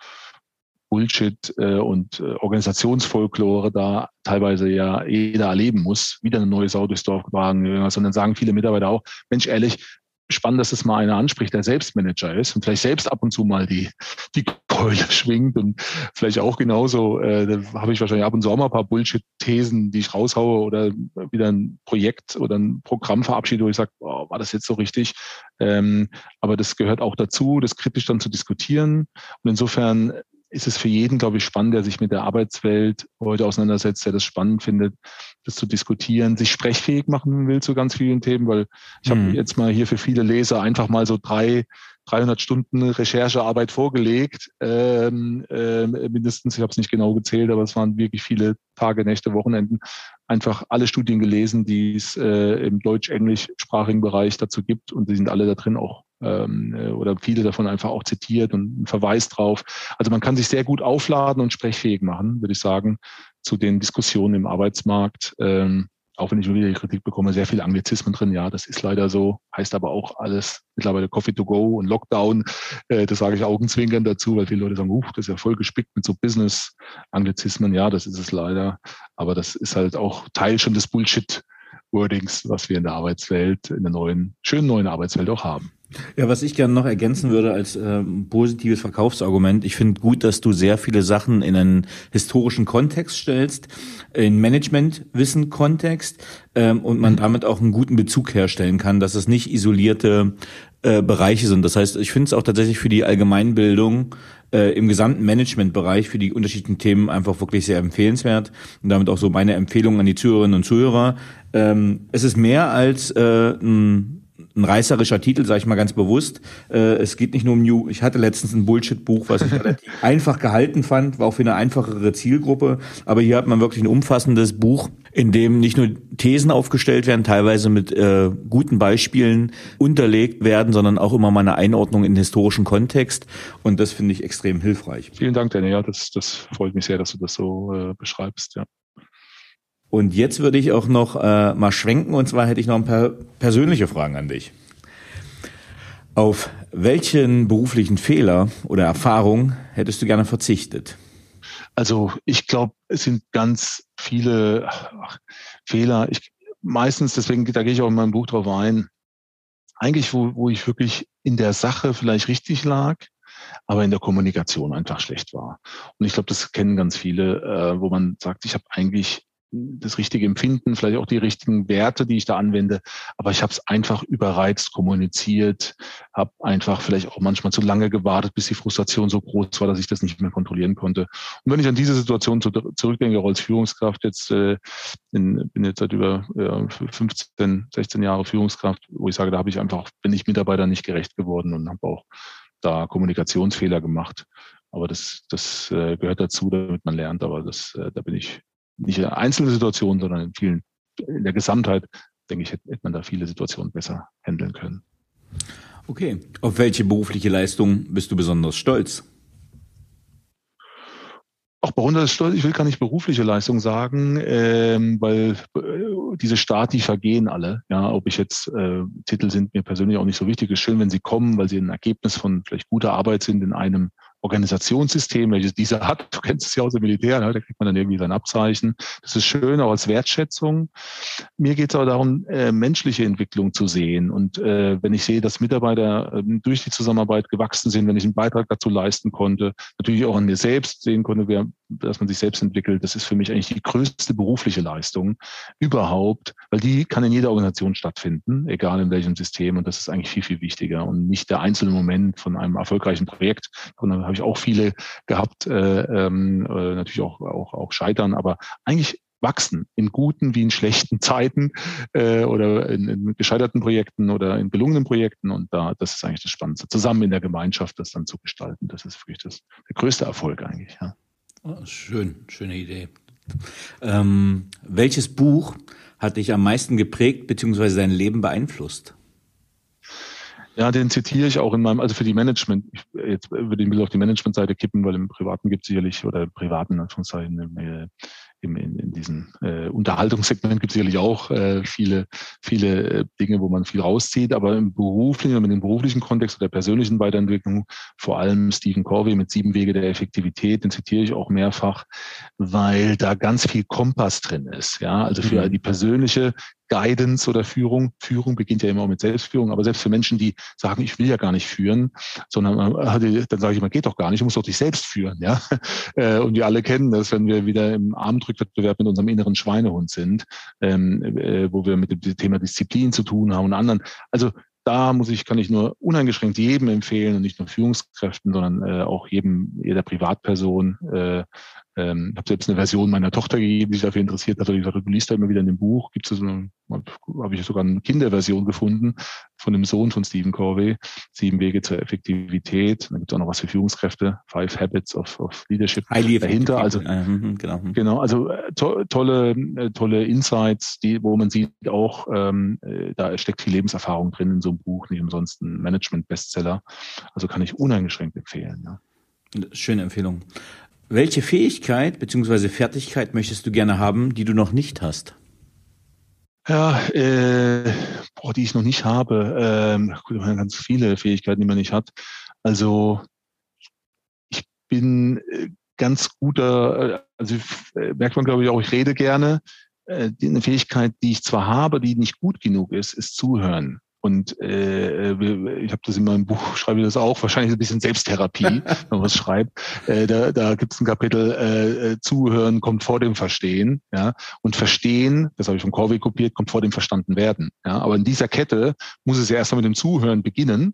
[SPEAKER 2] Bullshit äh, und äh, Organisationsfolklore da teilweise ja jeder erleben muss, wieder eine neue Sau durchs Dorf getragen, sondern sagen viele Mitarbeiter auch, Mensch, ehrlich, spannend, dass es mal einer anspricht, der Selbstmanager ist und vielleicht selbst ab und zu mal die, die Keule schwingt und vielleicht auch genauso, äh, da habe ich wahrscheinlich ab und zu auch mal ein paar Bullshit-Thesen, die ich raushaue oder wieder ein Projekt oder ein Programm verabschiede, wo ich sage, oh, war das jetzt so richtig? Ähm, aber das gehört auch dazu, das kritisch dann zu diskutieren. Und insofern ist es für jeden, glaube ich, spannend, der sich mit der Arbeitswelt heute auseinandersetzt, der das spannend findet, das zu diskutieren, sich sprechfähig machen will zu ganz vielen Themen, weil ich mhm. habe jetzt mal hier für viele Leser einfach mal so drei 300 Stunden Recherchearbeit vorgelegt, ähm, äh, mindestens, ich habe es nicht genau gezählt, aber es waren wirklich viele Tage, Nächte, Wochenenden, einfach alle Studien gelesen, die es äh, im deutsch-englischsprachigen Bereich dazu gibt und die sind alle da drin auch ähm, äh, oder viele davon einfach auch zitiert und ein Verweis drauf. Also man kann sich sehr gut aufladen und sprechfähig machen, würde ich sagen, zu den Diskussionen im Arbeitsmarkt. Ähm, auch wenn ich wieder die Kritik bekomme, sehr viele Anglizismen drin. Ja, das ist leider so. Heißt aber auch alles mittlerweile Coffee to go und Lockdown. Äh, das sage ich augenzwinkern dazu, weil viele Leute sagen, uh, das ist ja voll gespickt mit so Business-Anglizismen. Ja, das ist es leider. Aber das ist halt auch Teil schon des Bullshit-Wordings, was wir in der Arbeitswelt, in der neuen, schönen neuen Arbeitswelt auch haben.
[SPEAKER 3] Ja, was ich gerne noch ergänzen würde als äh, positives Verkaufsargument, ich finde gut, dass du sehr viele Sachen in einen historischen Kontext stellst, in Managementwissen-Kontext ähm, und man mhm. damit auch einen guten Bezug herstellen kann, dass es nicht isolierte äh, Bereiche sind. Das heißt, ich finde es auch tatsächlich für die Allgemeinbildung äh, im gesamten Managementbereich für die unterschiedlichen Themen einfach wirklich sehr empfehlenswert und damit auch so meine Empfehlung an die Zuhörerinnen und Zuhörer. Ähm, es ist mehr als äh, ein ein reißerischer Titel, sage ich mal ganz bewusst. Äh, es geht nicht nur um New. Ich hatte letztens ein Bullshit-Buch, was ich relativ einfach gehalten fand, war auch für eine einfachere Zielgruppe. Aber hier hat man wirklich ein umfassendes Buch, in dem nicht nur Thesen aufgestellt werden, teilweise mit äh, guten Beispielen unterlegt werden, sondern auch immer mal eine Einordnung in den historischen Kontext. Und das finde ich extrem hilfreich.
[SPEAKER 2] Vielen Dank, Danny. Ja, das, das freut mich sehr, dass du das so äh, beschreibst. Ja.
[SPEAKER 3] Und jetzt würde ich auch noch äh, mal schwenken, und zwar hätte ich noch ein paar persönliche Fragen an dich. Auf welchen beruflichen Fehler oder Erfahrung hättest du gerne verzichtet?
[SPEAKER 2] Also ich glaube, es sind ganz viele ach, Fehler. Ich, meistens, deswegen, da gehe ich auch in meinem Buch drauf ein, eigentlich, wo, wo ich wirklich in der Sache vielleicht richtig lag, aber in der Kommunikation einfach schlecht war. Und ich glaube, das kennen ganz viele, äh, wo man sagt, ich habe eigentlich das richtige Empfinden, vielleicht auch die richtigen Werte, die ich da anwende. Aber ich habe es einfach überreizt kommuniziert, habe einfach vielleicht auch manchmal zu lange gewartet, bis die Frustration so groß war, dass ich das nicht mehr kontrollieren konnte. Und wenn ich an diese Situation zurückdenke, auch als Führungskraft, jetzt äh, in, bin jetzt seit über äh, 15, 16 Jahre Führungskraft, wo ich sage, da habe ich einfach, bin ich Mitarbeiter nicht gerecht geworden und habe auch da Kommunikationsfehler gemacht. Aber das, das äh, gehört dazu, damit man lernt. Aber das, äh, da bin ich nicht in einzelnen Situationen, sondern in vielen, in der Gesamtheit, denke ich, hätte, hätte man da viele Situationen besser handeln können.
[SPEAKER 3] Okay. Auf welche berufliche Leistung bist du besonders stolz?
[SPEAKER 2] Auch besonders stolz, ich will gar nicht berufliche Leistung sagen, ähm, weil äh, diese Start, die vergehen alle. Ja, ob ich jetzt äh, Titel sind mir persönlich auch nicht so wichtig. Es ist schön, wenn sie kommen, weil sie ein Ergebnis von vielleicht guter Arbeit sind in einem Organisationssystem, welches dieser hat. Du kennst es ja aus dem Militär, ne? da kriegt man dann irgendwie sein Abzeichen. Das ist schön, auch als Wertschätzung. Mir geht es aber darum, äh, menschliche Entwicklung zu sehen. Und äh, wenn ich sehe, dass Mitarbeiter äh, durch die Zusammenarbeit gewachsen sind, wenn ich einen Beitrag dazu leisten konnte, natürlich auch an mir selbst sehen konnte, wer, dass man sich selbst entwickelt, das ist für mich eigentlich die größte berufliche Leistung überhaupt, weil die kann in jeder Organisation stattfinden, egal in welchem System. Und das ist eigentlich viel, viel wichtiger und nicht der einzelne Moment von einem erfolgreichen Projekt, sondern habe ich auch viele gehabt, äh, ähm, äh, natürlich auch, auch, auch scheitern, aber eigentlich wachsen in guten wie in schlechten Zeiten äh, oder in, in gescheiterten Projekten oder in gelungenen Projekten. Und da, das ist eigentlich das Spannendste, zusammen in der Gemeinschaft das dann zu gestalten. Das ist wirklich das, der größte Erfolg eigentlich. Ja.
[SPEAKER 3] Oh, schön, schöne Idee. Ähm, welches Buch hat dich am meisten geprägt bzw. dein Leben beeinflusst?
[SPEAKER 2] Ja, den zitiere ich auch in meinem, also für die Management, ich, jetzt würde ich ein bisschen auf die Managementseite kippen, weil im Privaten gibt es sicherlich, oder im privaten Anführungszeichen, diesem äh, Unterhaltungssegment gibt es sicherlich auch äh, viele, viele äh, Dinge, wo man viel rauszieht, aber im beruflichen, mit dem beruflichen Kontext oder der persönlichen Weiterentwicklung, vor allem Stephen Covey mit sieben Wege der Effektivität, den zitiere ich auch mehrfach, weil da ganz viel Kompass drin ist. Ja, also für mhm. die persönliche Guidance oder Führung. Führung beginnt ja immer mit Selbstführung, aber selbst für Menschen, die sagen, ich will ja gar nicht führen, sondern dann sage ich mal, geht doch gar nicht, du musst doch dich selbst führen, ja. Äh, und wir alle kennen das, wenn wir wieder im Armdrückwettbewerb mit unserem inneren Schweinehund sind, ähm, äh, wo wir mit dem Thema Disziplin zu tun haben und anderen. Also da muss ich, kann ich nur uneingeschränkt jedem empfehlen und nicht nur Führungskräften, sondern äh, auch jedem, jeder Privatperson, äh, ähm, habe selbst eine Version meiner Tochter gegeben, die sich dafür interessiert hat. Und ich gesagt, du liest da immer wieder in dem Buch, gibt es so eine, habe ich sogar eine Kinderversion gefunden von dem Sohn von Stephen Covey, Sieben Wege zur Effektivität. Dann gibt es auch noch was für Führungskräfte, Five Habits of, of Leadership
[SPEAKER 3] Highly
[SPEAKER 2] dahinter. Also
[SPEAKER 3] mhm, genau.
[SPEAKER 2] genau, also äh, to tolle, äh, tolle Insights, die, wo man sieht auch, ähm, äh, da steckt viel Lebenserfahrung drin in so einem Buch, nicht umsonst ein Management-Bestseller. Also kann ich uneingeschränkt empfehlen. Ja.
[SPEAKER 3] Schöne Empfehlung. Welche Fähigkeit bzw. Fertigkeit möchtest du gerne haben, die du noch nicht hast?
[SPEAKER 2] Ja, äh, boah, die ich noch nicht habe. Ähm, gut, ganz viele Fähigkeiten, die man nicht hat. Also ich bin äh, ganz guter, äh, also äh, merkt man glaube ich auch, ich rede gerne. Äh, eine Fähigkeit, die ich zwar habe, die nicht gut genug ist, ist zuhören. Und äh, ich habe das in meinem Buch, schreibe ich das auch, wahrscheinlich ein bisschen Selbsttherapie, wenn man was schreibt. Äh, da da gibt es ein Kapitel, äh, Zuhören kommt vor dem Verstehen. Ja? Und Verstehen, das habe ich von Corvey kopiert, kommt vor dem Verstanden werden. Ja? Aber in dieser Kette muss es ja erstmal mit dem Zuhören beginnen.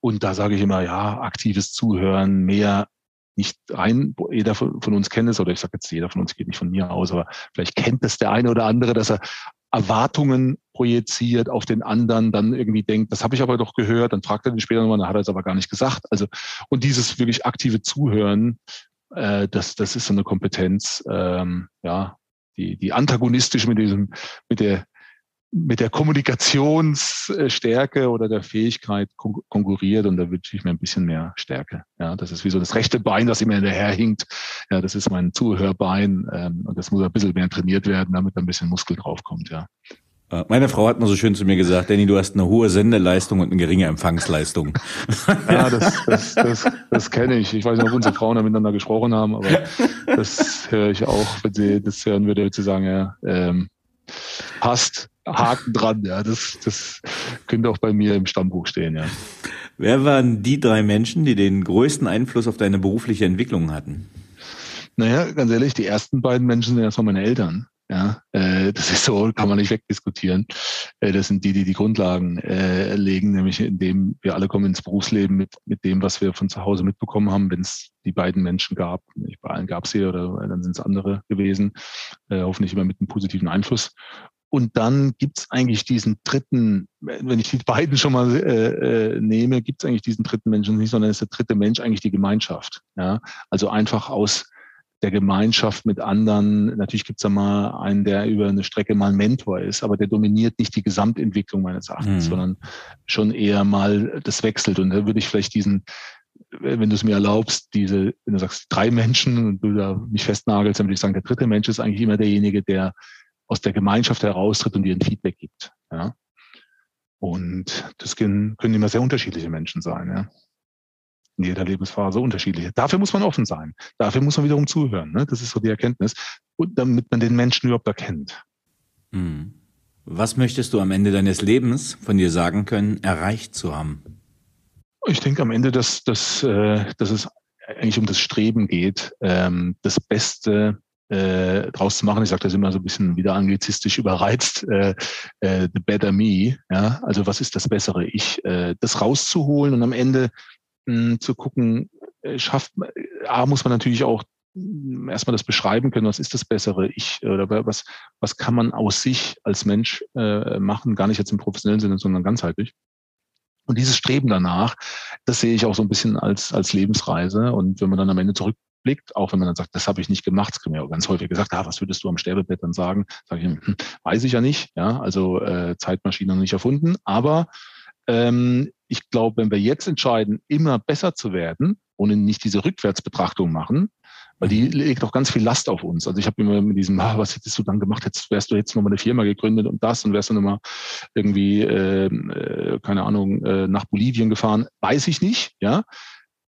[SPEAKER 2] Und da sage ich immer, ja, aktives Zuhören, mehr nicht ein, jeder von, uns kennt es, oder ich sage jetzt, jeder von uns geht nicht von mir aus, aber vielleicht kennt es der eine oder andere, dass er Erwartungen projiziert auf den anderen, dann irgendwie denkt, das habe ich aber doch gehört, dann fragt er den später nochmal, dann hat er es aber gar nicht gesagt. Also und dieses wirklich aktive Zuhören, äh, das, das ist so eine Kompetenz, ähm, ja, die, die antagonistisch mit diesem, mit der mit der Kommunikationsstärke oder der Fähigkeit konkurriert und da wünsche ich mir ein bisschen mehr Stärke. Ja, das ist wie so das rechte Bein, das immer hinterher hinkt. Ja, das ist mein Zuhörbein ähm, und das muss ein bisschen mehr trainiert werden, damit ein bisschen Muskel draufkommt. Ja.
[SPEAKER 3] Äh, meine Frau hat mal so schön zu mir gesagt, Danny, du hast eine hohe Sendeleistung und eine geringe Empfangsleistung.
[SPEAKER 2] Ja, das, das, das, das kenne ich. Ich weiß nicht, ob unsere Frauen da miteinander gesprochen haben, aber das höre ich auch. Wenn sie das hören würde, würde sie sagen, ja, ähm, passt. Haken dran, ja. Das, das könnte auch bei mir im Stammbuch stehen, ja.
[SPEAKER 3] Wer waren die drei Menschen, die den größten Einfluss auf deine berufliche Entwicklung hatten?
[SPEAKER 2] Naja, ganz ehrlich, die ersten beiden Menschen sind erstmal meine Eltern. Ja, äh, das ist so, kann man nicht wegdiskutieren. Äh, das sind die, die die Grundlagen äh, legen, nämlich indem wir alle kommen ins Berufsleben mit, mit dem, was wir von zu Hause mitbekommen haben. Wenn es die beiden Menschen gab, nicht bei allen gab es sie oder dann sind es andere gewesen, äh, hoffentlich immer mit einem positiven Einfluss. Und dann gibt's eigentlich diesen dritten, wenn ich die beiden schon mal äh, äh, nehme, gibt's eigentlich diesen dritten Menschen nicht, sondern ist der dritte Mensch eigentlich die Gemeinschaft. Ja? Also einfach aus der Gemeinschaft mit anderen. Natürlich gibt's da mal einen, der über eine Strecke mal Mentor ist, aber der dominiert nicht die Gesamtentwicklung meines Erachtens, mhm. sondern schon eher mal das wechselt. Und da würde ich vielleicht diesen, wenn du es mir erlaubst, diese, wenn du sagst drei Menschen und du da mich festnagelst, dann würde ich sagen, der dritte Mensch ist eigentlich immer derjenige, der aus der Gemeinschaft heraustritt und dir ein Feedback gibt. Ja? Und das können, können immer sehr unterschiedliche Menschen sein. Ja? In jeder Lebensphase unterschiedliche. Dafür muss man offen sein. Dafür muss man wiederum zuhören. Ne? Das ist so die Erkenntnis. Und damit man den Menschen überhaupt erkennt.
[SPEAKER 3] Hm. Was möchtest du am Ende deines Lebens von dir sagen können, erreicht zu haben?
[SPEAKER 2] Ich denke am Ende, dass, dass, äh, dass es eigentlich um das Streben geht, ähm, das Beste äh, draus zu machen. Ich sage das immer so ein bisschen wieder anglizistisch überreizt, äh, äh, the better me, ja, also was ist das bessere Ich, äh, das rauszuholen und am Ende hm, zu gucken, äh, schafft, A, muss man natürlich auch hm, erstmal das beschreiben können, was ist das bessere Ich oder was, was kann man aus sich als Mensch äh, machen, gar nicht jetzt im professionellen Sinne, sondern ganzheitlich. Und dieses Streben danach, das sehe ich auch so ein bisschen als, als Lebensreise. Und wenn man dann am Ende zurück blickt, auch wenn man dann sagt, das habe ich nicht gemacht, das kann mir auch ganz häufig gesagt, ah, was würdest du am Sterbebett dann sagen? Sage ich, hm, weiß ich ja nicht, ja, also äh, Zeitmaschine noch nicht erfunden, aber ähm, ich glaube, wenn wir jetzt entscheiden, immer besser zu werden und nicht diese Rückwärtsbetrachtung machen, weil die mhm. legt auch ganz viel Last auf uns. Also ich habe immer mit diesem, ah, was hättest du dann gemacht? Jetzt wärst du jetzt nochmal eine Firma gegründet und das und wärst du nochmal irgendwie, äh, äh, keine Ahnung, äh, nach Bolivien gefahren. Weiß ich nicht, ja.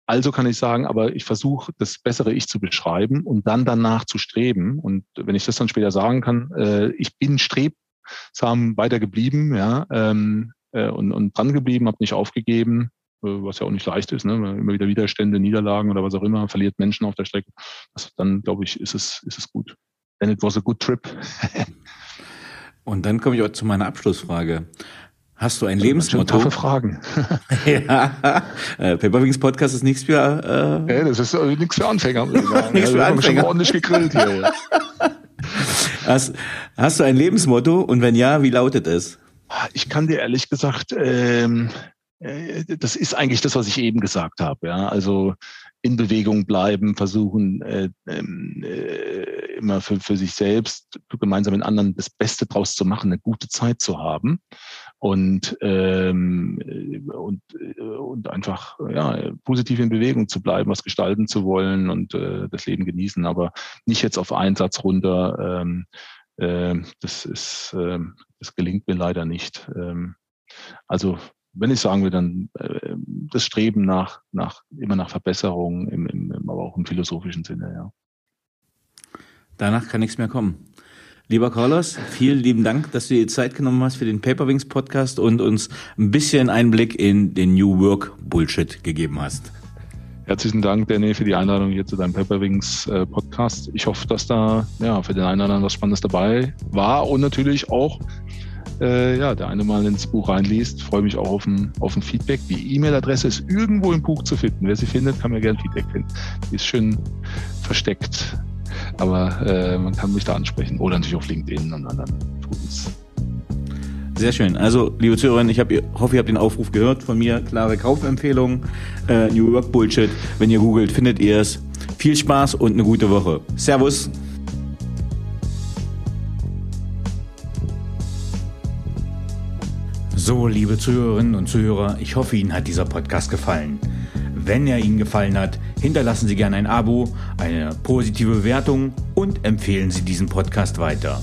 [SPEAKER 2] Also kann ich sagen, aber ich versuche, das bessere Ich zu beschreiben und dann danach zu streben. Und wenn ich das dann später sagen kann, äh, ich bin strebsam weitergeblieben, ja, ähm, äh, und, und dran geblieben, habe nicht aufgegeben, äh, was ja auch nicht leicht ist, ne? immer wieder Widerstände, Niederlagen oder was auch immer, verliert Menschen auf der Strecke. Also dann glaube ich, ist es, ist es gut. And it was a good trip.
[SPEAKER 3] und dann komme ich auch zu meiner Abschlussfrage. Hast du ein Lebensmotto?
[SPEAKER 2] Taffe Fragen.
[SPEAKER 3] ja, äh, Paperwings Podcast ist nichts für.
[SPEAKER 2] Äh, ja, das ist äh, nichts für Anfänger.
[SPEAKER 3] nichts für Anfänger.
[SPEAKER 2] Schon ordentlich gegrillt hier.
[SPEAKER 3] Hast, hast du ein Lebensmotto und wenn ja, wie lautet es?
[SPEAKER 2] Ich kann dir ehrlich gesagt, ähm, äh, das ist eigentlich das, was ich eben gesagt habe. Ja, also in Bewegung bleiben, versuchen äh, ähm, äh, immer für, für sich selbst gemeinsam mit anderen das Beste draus zu machen, eine gute Zeit zu haben und ähm, und äh, und einfach ja positiv in Bewegung zu bleiben, was gestalten zu wollen und äh, das Leben genießen, aber nicht jetzt auf einen Satz runter. Ähm, äh, das ist äh, das gelingt mir leider nicht. Ähm, also wenn ich sagen will, dann äh, das Streben nach, nach immer nach Verbesserung, im, im, aber auch im philosophischen Sinne, ja.
[SPEAKER 3] Danach kann nichts mehr kommen. Lieber Carlos, vielen lieben Dank, dass du dir Zeit genommen hast für den Paperwings Podcast und uns ein bisschen Einblick in den New Work Bullshit gegeben hast.
[SPEAKER 2] Herzlichen Dank, Danny, für die Einladung hier zu deinem Pepperwings äh, Podcast. Ich hoffe, dass da ja, für den einen oder anderen was Spannendes dabei war und natürlich auch äh, ja, der eine mal ins Buch reinliest. Freue mich auch auf ein, auf ein Feedback. Die E-Mail-Adresse ist irgendwo im Buch zu finden. Wer sie findet, kann mir gerne Feedback finden. Die ist schön versteckt. Aber äh, man kann mich da ansprechen. Oder natürlich auf LinkedIn und anderen Tools.
[SPEAKER 3] Sehr schön. Also, liebe Zuhörerinnen, ich hab, hoffe, ihr habt den Aufruf gehört von mir. Klare Kaufempfehlung. Äh, New Work Bullshit. Wenn ihr googelt, findet ihr es. Viel Spaß und eine gute Woche. Servus. So, liebe Zuhörerinnen und Zuhörer, ich hoffe, Ihnen hat dieser Podcast gefallen. Wenn er Ihnen gefallen hat, hinterlassen Sie gerne ein Abo, eine positive Bewertung und empfehlen Sie diesen Podcast weiter.